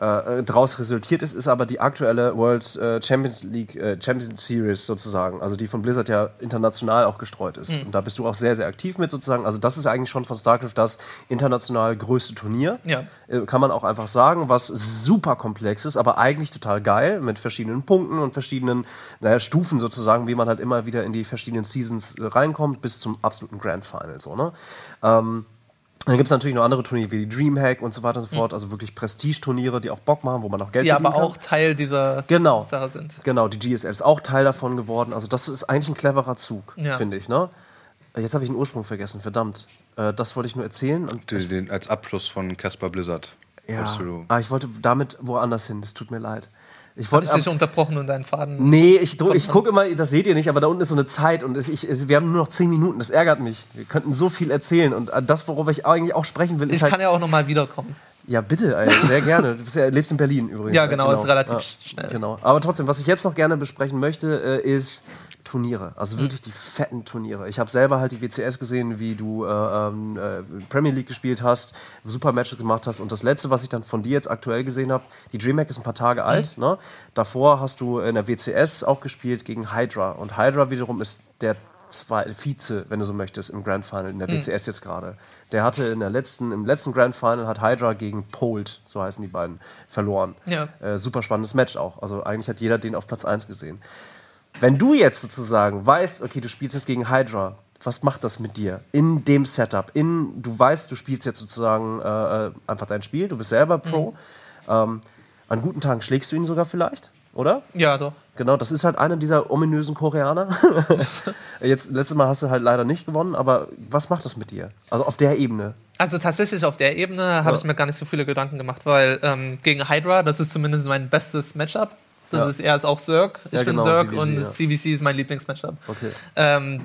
äh, draus resultiert ist, ist aber die aktuelle World äh, Champions League, äh, Champions Series sozusagen, also die von Blizzard ja international auch gestreut ist. Und da bist du auch sehr, sehr aktiv mit sozusagen. Also das ist eigentlich schon von StarCraft das international größte Turnier. Ja. Äh, kann man auch einfach sagen, was super komplex ist, aber eigentlich total geil mit verschiedenen Punkten und verschiedenen naja, Stufen sozusagen, wie man halt immer wieder in die verschiedenen Seasons äh, reinkommt, bis zum absoluten Grand Final. So, ne? ähm, dann gibt es natürlich noch andere Turniere wie die Dreamhack und so weiter und so fort, also wirklich Prestigeturniere, die auch Bock machen, wo man auch Geld Die aber verdienen auch Teil dieser Genau. Sache sind. kann. Genau, die GSL ist auch Teil davon geworden. Also das ist eigentlich ein cleverer Zug, Ja. finde ich. Ne? Jetzt habe ich den Ursprung vergessen, verdammt. Äh, das wollte ich nur erzählen. Und Den, den, als Abschluss von Caspar Blizzard. ja, ah, ich wollte damit woanders hin, das tut mir leid. Ich wollte ich dich unterbrochen und deinen Faden. Nee, ich, drück- ich gucke immer, das seht ihr nicht, aber da unten ist so eine Zeit und ich, ich, wir haben nur noch zehn Minuten, das ärgert mich. Wir könnten so viel erzählen und äh, das, worüber ich eigentlich auch sprechen will, ist Ich halt. kann ja auch nochmal wiederkommen. Ja, bitte, ey, sehr gerne. Du bist ja, lebst in Berlin übrigens. Ja, genau, ist relativ schnell. Genau. Aber trotzdem, was ich jetzt noch gerne besprechen möchte, äh, ist Turniere, also wirklich die fetten Turniere. Ich habe selber halt die WCS gesehen, wie du äh, ähm, äh, Premier League gespielt hast, super Matches gemacht hast. Und das letzte, was ich dann von dir jetzt aktuell gesehen habe, die DreamHack ist ein paar Tage alt. Ne? Davor hast du in der WCS auch gespielt gegen Hydra. Und Hydra wiederum ist der zwei Vize, wenn du so möchtest, im Grand Final in der WCS jetzt gerade. Der hatte in der letzten, im letzten Grand Final hat Hydra gegen Polt, so heißen die beiden, verloren. Ja. Äh, super spannendes Match auch. Also eigentlich hat jeder den auf Platz 1 gesehen. Wenn du jetzt sozusagen weißt, okay, du spielst jetzt gegen Hydra, was macht das mit dir in dem Setup? In, du weißt, du spielst jetzt sozusagen äh, äh, einfach dein Spiel, du bist selber Pro. Ähm, an guten Tagen schlägst du ihn sogar vielleicht, oder? Ja, doch. Genau, das ist halt einer dieser ominösen Koreaner. Jetzt, letztes Mal hast du halt leider nicht gewonnen, aber was macht das mit dir? Also auf der Ebene. Also tatsächlich auf der Ebene habe Ja. ich mir gar nicht so viele Gedanken gemacht, weil ähm, gegen Hydra, das ist zumindest mein bestes Matchup. Das Ja. ist er ist auch Zerg. Ich Ja, bin genau, Zerg CVC, und ja. CVC ist mein Lieblingsmatchup. Okay. Ähm,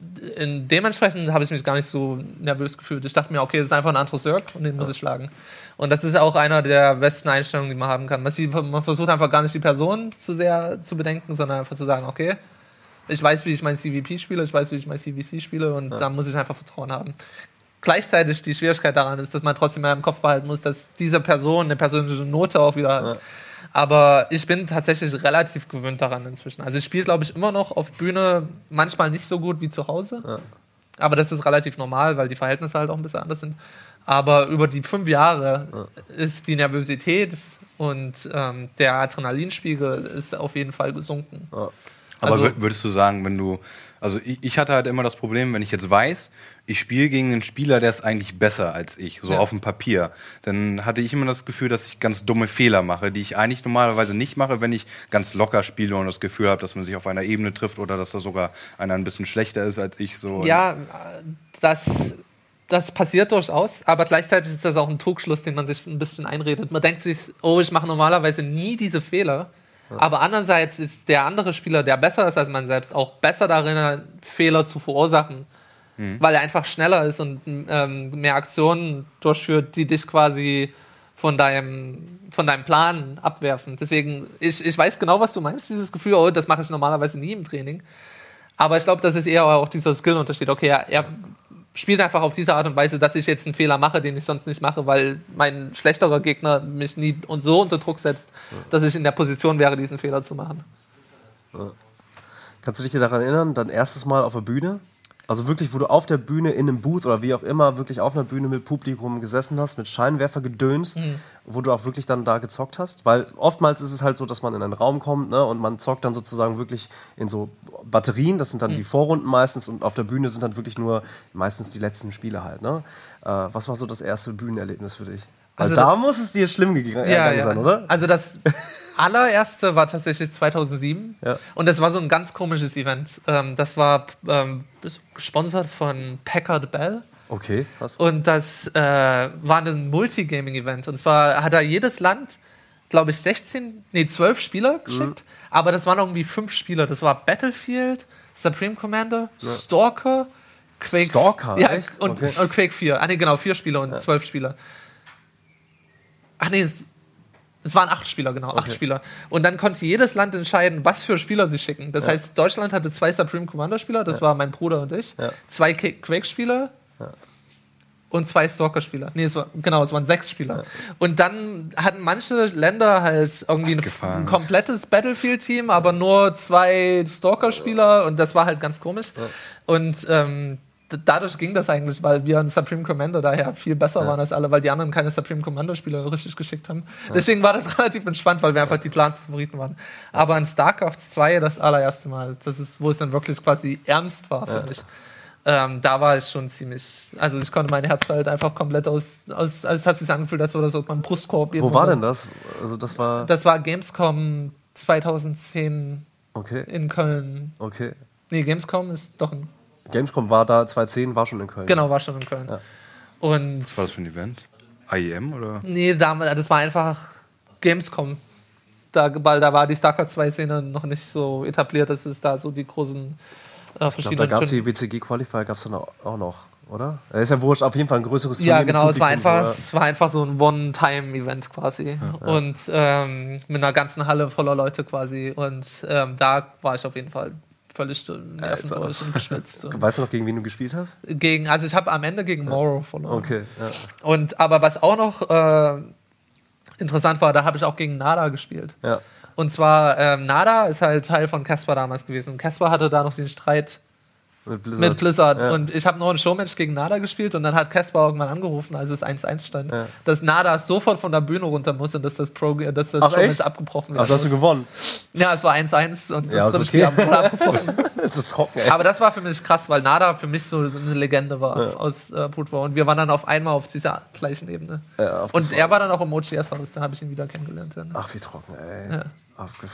dementsprechend habe ich mich gar nicht so nervös gefühlt. Ich dachte mir, okay, das ist einfach ein anderer Zerg und den muss ich schlagen. Und das ist auch einer der besten Einstellungen, die man haben kann. Man, sieht, man versucht einfach gar nicht die Person zu sehr zu bedenken, sondern einfach zu sagen, okay, ich weiß, wie ich mein CVP spiele, ich weiß, wie ich mein CVC spiele und da muss ich einfach Vertrauen haben. Gleichzeitig die Schwierigkeit daran ist, dass man trotzdem mal im Kopf behalten muss, dass diese Person eine persönliche Note auch wieder hat. Ja. Aber ich bin tatsächlich relativ gewöhnt daran inzwischen. Also ich spiele, glaube ich, immer noch auf Bühne manchmal nicht so gut wie zu Hause. Ja. Aber das ist relativ normal, weil die Verhältnisse halt auch ein bisschen anders sind. Aber über die fünf Jahre ist die Nervosität und ähm, der Adrenalinspiegel ist auf jeden Fall gesunken. Ja. Aber Also- wür- würdest du sagen, wenn du, also ich, ich hatte halt immer das Problem, wenn ich jetzt weiß, ich spiele gegen einen Spieler, der ist eigentlich besser als ich, so Ja. auf dem Papier, dann hatte ich immer das Gefühl, dass ich ganz dumme Fehler mache, die ich eigentlich normalerweise nicht mache, wenn ich ganz locker spiele und das Gefühl habe, dass man sich auf einer Ebene trifft oder dass da sogar einer ein bisschen schlechter ist als ich. So. Ja, das, das passiert durchaus, aber gleichzeitig ist das auch ein Trugschluss, den man sich ein bisschen einredet. Man denkt sich, oh, ich mache normalerweise nie diese Fehler. Aber andererseits ist der andere Spieler, der besser ist als man selbst, auch besser darin, Fehler zu verursachen. Weil er einfach schneller ist und ähm, mehr Aktionen durchführt, die dich quasi von deinem, von deinem Plan abwerfen. Deswegen, ich, ich weiß genau, was du meinst, dieses Gefühl, oh, das mache ich normalerweise nie im Training. Aber ich glaube, das ist eher auch dieser Skillunterschied. Okay, er, er spielt einfach auf diese Art und Weise, dass ich jetzt einen Fehler mache, den ich sonst nicht mache, weil mein schlechterer Gegner mich nie und so unter Druck setzt, dass ich in der Position wäre, diesen Fehler zu machen. Kannst du dich daran erinnern, dein erstes Mal auf der Bühne? Also wirklich, wo du auf der Bühne in einem Booth oder wie auch immer wirklich auf einer Bühne mit Publikum gesessen hast, mit Scheinwerfer gedöns, wo du auch wirklich dann da gezockt hast? Weil oftmals ist es halt so, dass man in einen Raum kommt ne, und man zockt dann sozusagen wirklich in so Batterien, das sind dann die Vorrunden meistens und auf der Bühne sind dann wirklich nur meistens die letzten Spiele halt. Ne? Äh, was war so das erste Bühnenerlebnis für dich? Also da muss es dir schlimm gegangen sein, oder? Also das allererste war tatsächlich 2007 Ja. und das war so ein ganz komisches Event. Ähm, das war ähm, gesponsert von Packard Bell. Okay, krass. Und das äh, war ein Multigaming-Event. Und zwar hat da jedes Land, glaube ich, 16, nee, 12 Spieler geschickt. Aber das waren irgendwie fünf Spieler. Das war Battlefield, Supreme Commander, Stalker, Quake. Stalker, ja, und, Okay. und Quake 4. Ah, nee, genau, vier Spieler und zwölf Spieler. Ach nee, es, es waren acht Spieler, genau, acht Okay. Spieler. Und dann konnte jedes Land entscheiden, was für Spieler sie schicken. Das heißt, Deutschland hatte zwei Supreme Commander Spieler, das war mein Bruder und ich. Ja. Zwei Ki- Quake-Spieler und zwei Stalker-Spieler. Nee, es war, genau, es waren sechs Spieler. Und dann hatten manche Länder halt irgendwie ein, ein komplettes Battlefield-Team, aber nur zwei Stalker-Spieler und das war halt ganz komisch. Und ähm, dadurch ging das eigentlich, weil wir ein Supreme Commander daher viel besser waren als alle, weil die anderen keine Supreme Commander-Spieler richtig geschickt haben. Deswegen war das relativ entspannt, weil wir einfach die Clan-Favoriten waren. Aber in StarCraft 2 das allererste Mal, das ist, wo es dann wirklich quasi ernst war für mich. Ähm, da war ich schon ziemlich, also ich konnte mein Herz halt einfach komplett aus, aus also es hat sich angefühlt, als würde das aus meinem Brustkorb Wo war denn das? Also das war. Das war Gamescom 2010 Okay, in Köln. okay. Nee, Gamescom ist doch ein, Gamescom war da 2010, war schon in Köln. genau, war schon in Köln. Ja. Und Was war das für ein Event? IEM oder? nee, damals, das war einfach Gamescom. Da, weil da war die StarCraft 2 Szene noch nicht so etabliert, dass es da so die großen äh, Ich glaube, verschiedenen da gab es die WCG Qualifier, gab es dann auch noch, oder? Ja, Ist ja wurscht, auf jeden Fall ein größeres Ja, Turnier genau, es war, einfach, so, es war einfach so ein One-Time-Event quasi. Und ähm, mit einer ganzen Halle voller Leute quasi. Und ähm, da war ich auf jeden Fall völlig Nerven und geschwitzt. Weißt du noch, gegen wen du gespielt hast? gegen, also ich habe am Ende gegen Morrow verloren. Okay, ja. Und aber was auch noch äh, interessant war, da habe ich auch gegen Nada gespielt. ja. Und zwar, ähm, Nada ist halt Teil von Casper damals gewesen. Und Casper hatte da noch den Streit Mit Blizzard. mit Blizzard. Ja. Und ich habe noch ein Showmatch gegen Nada gespielt und dann hat Casper irgendwann angerufen, als es 1-1 stand, Ja. dass Nada sofort von der Bühne runter muss und dass das, Pro dass das Ach, Showmatch echt? abgebrochen wird. Also hast du gewonnen. ja, es war 1-1 und Ja, das Spiel okay. wurde abgebrochen. Es ist trocken, ey. Aber das war für mich krass, weil Nada für mich so eine Legende war Ja. aus äh, War. Und wir waren dann auf einmal auf dieser gleichen Ebene. Und er war dann auch im OGS-Haus, da habe ich ihn wieder kennengelernt. Ach, wie trocken, ey.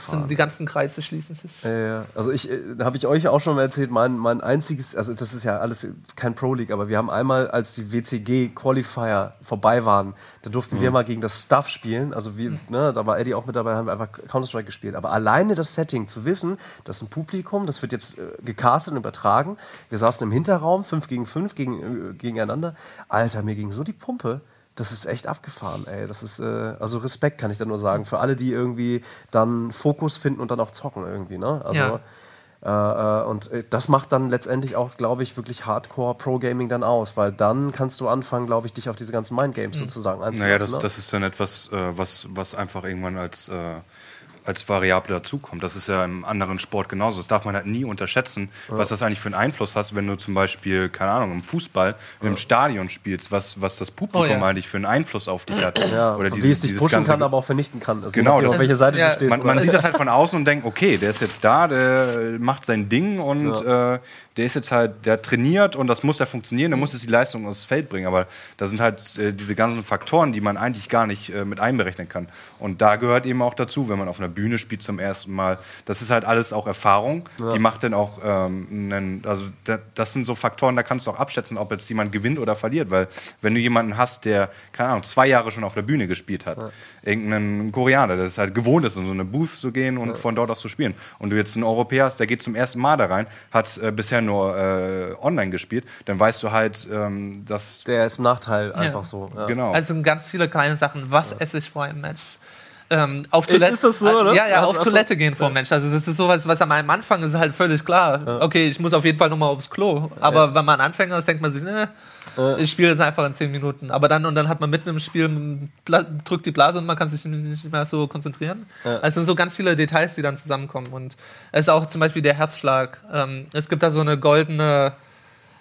Sind die ganzen Kreise schließen sich. Ja, ja. Also ich, äh, habe ich euch auch schon mal erzählt, mein, mein einziges, also das ist ja alles kein Pro League, aber wir haben einmal, als die WCG Qualifier vorbei waren, da durften Mhm. wir mal gegen das Stuff spielen. Also wir, ne, da war Eddie auch mit dabei, haben wir einfach Counter-Strike gespielt. Aber alleine das Setting zu wissen, das ist ein Publikum, das wird jetzt äh, gecastet und übertragen. Wir saßen im Hinterraum, 5 gegen 5 gegen, äh, gegeneinander. Alter, mir ging so die Pumpe. Das ist echt abgefahren, ey. Das ist, äh, also Respekt kann ich da nur sagen. Für alle, die irgendwie dann Fokus finden und dann auch zocken irgendwie, ne? Also, Ja. äh, äh, und äh, das macht dann letztendlich auch, glaube ich, wirklich Hardcore Pro-Gaming dann aus, weil dann kannst du anfangen, glaube ich, dich auf diese ganzen Mindgames sozusagen einzulassen. Naja, das, ne? das ist dann etwas, äh, was, was einfach irgendwann als, äh, als Variable dazukommt. Das ist ja im anderen Sport genauso. Das darf man halt nie unterschätzen, was das eigentlich für einen Einfluss hat, wenn du zum Beispiel, keine Ahnung, im Fußball in einem Stadion spielst, was, was das Publikum Oh ja. eigentlich für einen Einfluss auf dich hat. ja, Oder wie dieses- es dich dieses pushen ganze- kann, aber auch vernichten kann. Also Genau, das- auf welche Seite Ja, du stehst. Man, man sieht das halt von außen und denkt, okay, der ist jetzt da, der macht sein Ding und äh, der ist jetzt halt, der trainiert und das muss ja funktionieren, der muss jetzt die Leistung aufs Feld bringen. Aber da sind halt äh, diese ganzen Faktoren, die man eigentlich gar nicht äh, mit einberechnen kann. Und da gehört eben auch dazu, wenn man auf einer Bühne spielt zum ersten Mal, das ist halt alles auch Erfahrung. Die macht dann auch, ähm, einen, also da, das sind so Faktoren, da kannst du auch abschätzen, ob jetzt jemand gewinnt oder verliert. Weil wenn du jemanden hast, der, keine Ahnung, zwei Jahre schon auf der Bühne gespielt hat, irgendeinen Koreaner, der es halt gewohnt ist, in so eine Booth zu gehen und von dort aus zu spielen. Und du jetzt einen Europäer hast, der geht zum ersten Mal da rein, hat äh, bisher nur äh, online gespielt, dann weißt du halt, ähm, dass. Der ist im Nachteil einfach so. Ja. Genau. Also sind ganz viele kleine Sachen. Was esse ich vor einem Match? Ähm, auf Toilette, ist das so, ne? Ja, ja, Also, auf also- Toilette gehen vor dem Match. Also das ist sowas, was am Anfang ist halt völlig klar. Okay, ich muss auf jeden Fall nochmal aufs Klo. Aber wenn man Anfänger ist, denkt man sich, ne, ich spiele jetzt einfach in 10 Minuten. Aber dann und dann hat man mitten im Spiel drückt die Blase und man kann sich nicht mehr so konzentrieren. Also es sind so ganz viele Details, die dann zusammenkommen. Und es ist auch zum Beispiel der Herzschlag. Ähm, es gibt da so eine goldene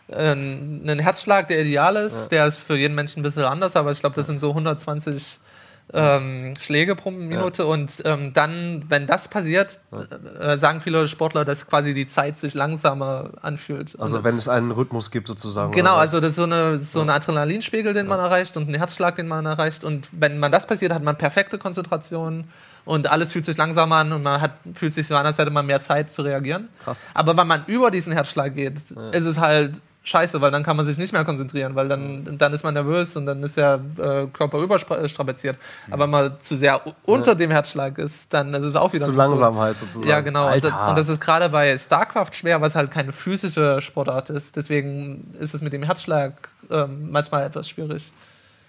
äh, einen Herzschlag, der ideal ist, der ist für jeden Menschen ein bisschen anders, aber ich glaube, das sind so 120 ähm, Schläge pro Minute und ähm, dann, wenn das passiert, äh, sagen viele Sportler, dass quasi die Zeit sich langsamer anfühlt. Also wenn es einen Rhythmus gibt sozusagen. Genau, also das ist so, eine, so ein Adrenalinspiegel, den man erreicht und einen Herzschlag, den man erreicht. Und wenn man das passiert, hat man perfekte Konzentration und alles fühlt sich langsamer an und man hat, fühlt sich an, als hätte man mehr Zeit zu reagieren. Krass. Aber wenn man über diesen Herzschlag geht, ist es halt scheiße, weil dann kann man sich nicht mehr konzentrieren, weil dann, dann ist man nervös und dann ist der äh, Körper überstrapaziert. Aber wenn man zu sehr unter dem Herzschlag ist, dann ist es auch wieder zu langsam halt sozusagen. Ja, genau. Und das, und das ist gerade bei StarCraft schwer, weil es halt keine physische Sportart ist. Deswegen ist es mit dem Herzschlag ähm, manchmal etwas schwierig.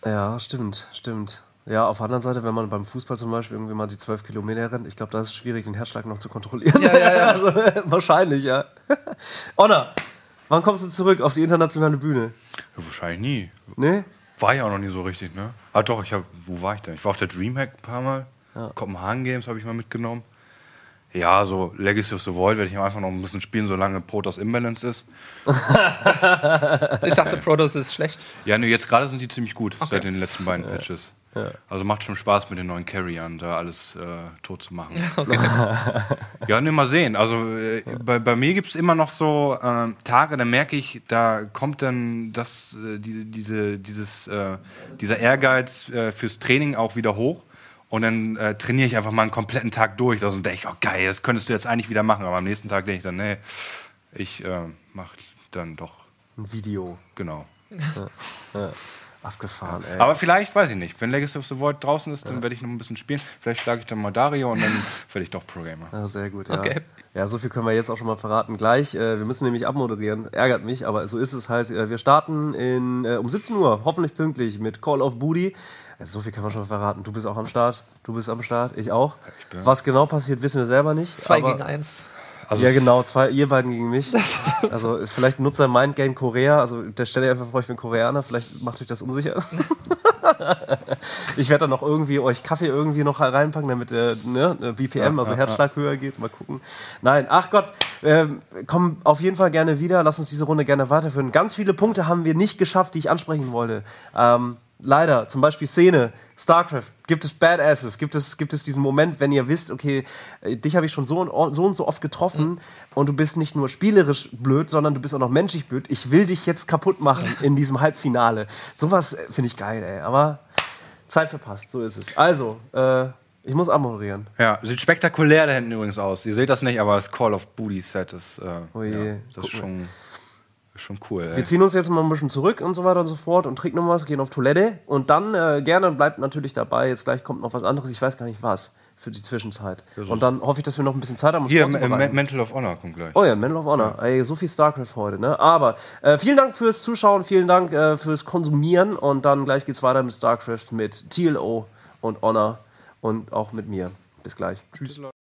Ja, stimmt, stimmt. Ja, auf der anderen Seite, wenn man beim Fußball zum Beispiel irgendwie mal die 12 Kilometer rennt, ich glaube, da ist es schwierig, den Herzschlag noch zu kontrollieren. Ja, ja, ja. also, wahrscheinlich, ja. Onna, wann kommst du zurück auf die internationale Bühne? Ja, wahrscheinlich nie. Ne? War ja auch noch nie so richtig, ne? Ah doch, ich hab, wo war ich denn? Ich war auf der Dreamhack ein paar Mal. Kopenhagen Games habe ich mal mitgenommen. Ja, so Legacy of the Void werde ich einfach noch ein bisschen spielen, solange Protoss Imbalance ist. Ich dachte, Protoss ist schlecht. Ja, ne, jetzt gerade sind die ziemlich gut seit den letzten beiden Patches. Also macht schon Spaß mit den neuen Carriern, da alles äh, tot zu machen. Ja, ne, mal sehen. Also äh, bei, bei mir gibt es immer noch so ähm, Tage, da merke ich, da kommt dann das, äh, diese, diese, dieses, äh, dieser Ehrgeiz äh, fürs Training auch wieder hoch. Und dann äh, trainiere ich einfach mal einen kompletten Tag durch. Also denke ich, oh geil, das könntest du jetzt eigentlich wieder machen. Aber am nächsten Tag denke ich dann, nee, ich äh, mache dann doch, Ein Video. genau. Abgefahren, ey. Aber vielleicht, weiß ich nicht, wenn Legacy of the Void draußen ist, dann werde ich noch ein bisschen spielen. Vielleicht schlage ich dann mal Dario und dann werde ich doch Programmer. Ja, sehr gut, ja. Okay. Ja, so viel können wir jetzt auch schon mal verraten. Gleich, äh, wir müssen nämlich abmoderieren. Ärgert mich, aber so ist es halt. Äh, wir starten in, äh, um 17 Uhr, hoffentlich pünktlich, mit Call of Booty. Also so viel kann man schon verraten. Du bist auch am Start, du bist am Start, ich auch. bin- Was genau passiert, wissen wir selber nicht. Zwei aber gegen eins. Also Ja, genau, zwei, ihr beiden gegen mich. Also vielleicht Nutzer Mindgame Korea, also der stelle einfach vor, ich bin Koreaner, vielleicht macht euch das unsicher. ich werde dann noch irgendwie euch Kaffee irgendwie noch reinpacken, damit der ne, BPM, also Herzschlag höher geht. Mal gucken. Nein, ach Gott, ähm, komm auf jeden Fall gerne wieder. Lass uns diese Runde gerne weiterführen. Ganz viele Punkte haben wir nicht geschafft, die ich ansprechen wollte. Ähm, leider, zum Beispiel Szene, StarCraft, gibt es Badasses, gibt es, gibt es diesen Moment, wenn ihr wisst, okay, äh, dich habe ich schon so und, so und so oft getroffen und du bist nicht nur spielerisch blöd, sondern du bist auch noch menschlich blöd. Ich will dich jetzt kaputt machen in diesem Halbfinale. Sowas äh, finde ich geil, ey. Aber Zeit verpasst, so ist es. Also, äh, ich muss abmoderieren. Ja, sieht spektakulär da hinten übrigens aus. Ihr seht das nicht, aber das Call of Booty Set ist, äh, Oh je. ja, das ist schon, ist schon cool. Wir Ey. ziehen uns jetzt mal ein bisschen zurück und so weiter und so fort und trinken noch was, gehen auf Toilette und dann äh, gerne bleibt natürlich dabei. Jetzt gleich kommt noch was anderes, ich weiß gar nicht was für die Zwischenzeit. Und dann hoffe ich, dass wir noch ein bisschen Zeit haben. Hier, Mental of Honor kommt gleich. Oh ja, Medal of Honor. Ey, so viel StarCraft heute, ne? Aber äh, vielen Dank fürs Zuschauen, vielen Dank äh, fürs Konsumieren und dann gleich geht's weiter mit StarCraft, mit TLO und Honor und auch mit mir. Bis gleich. Tschüss.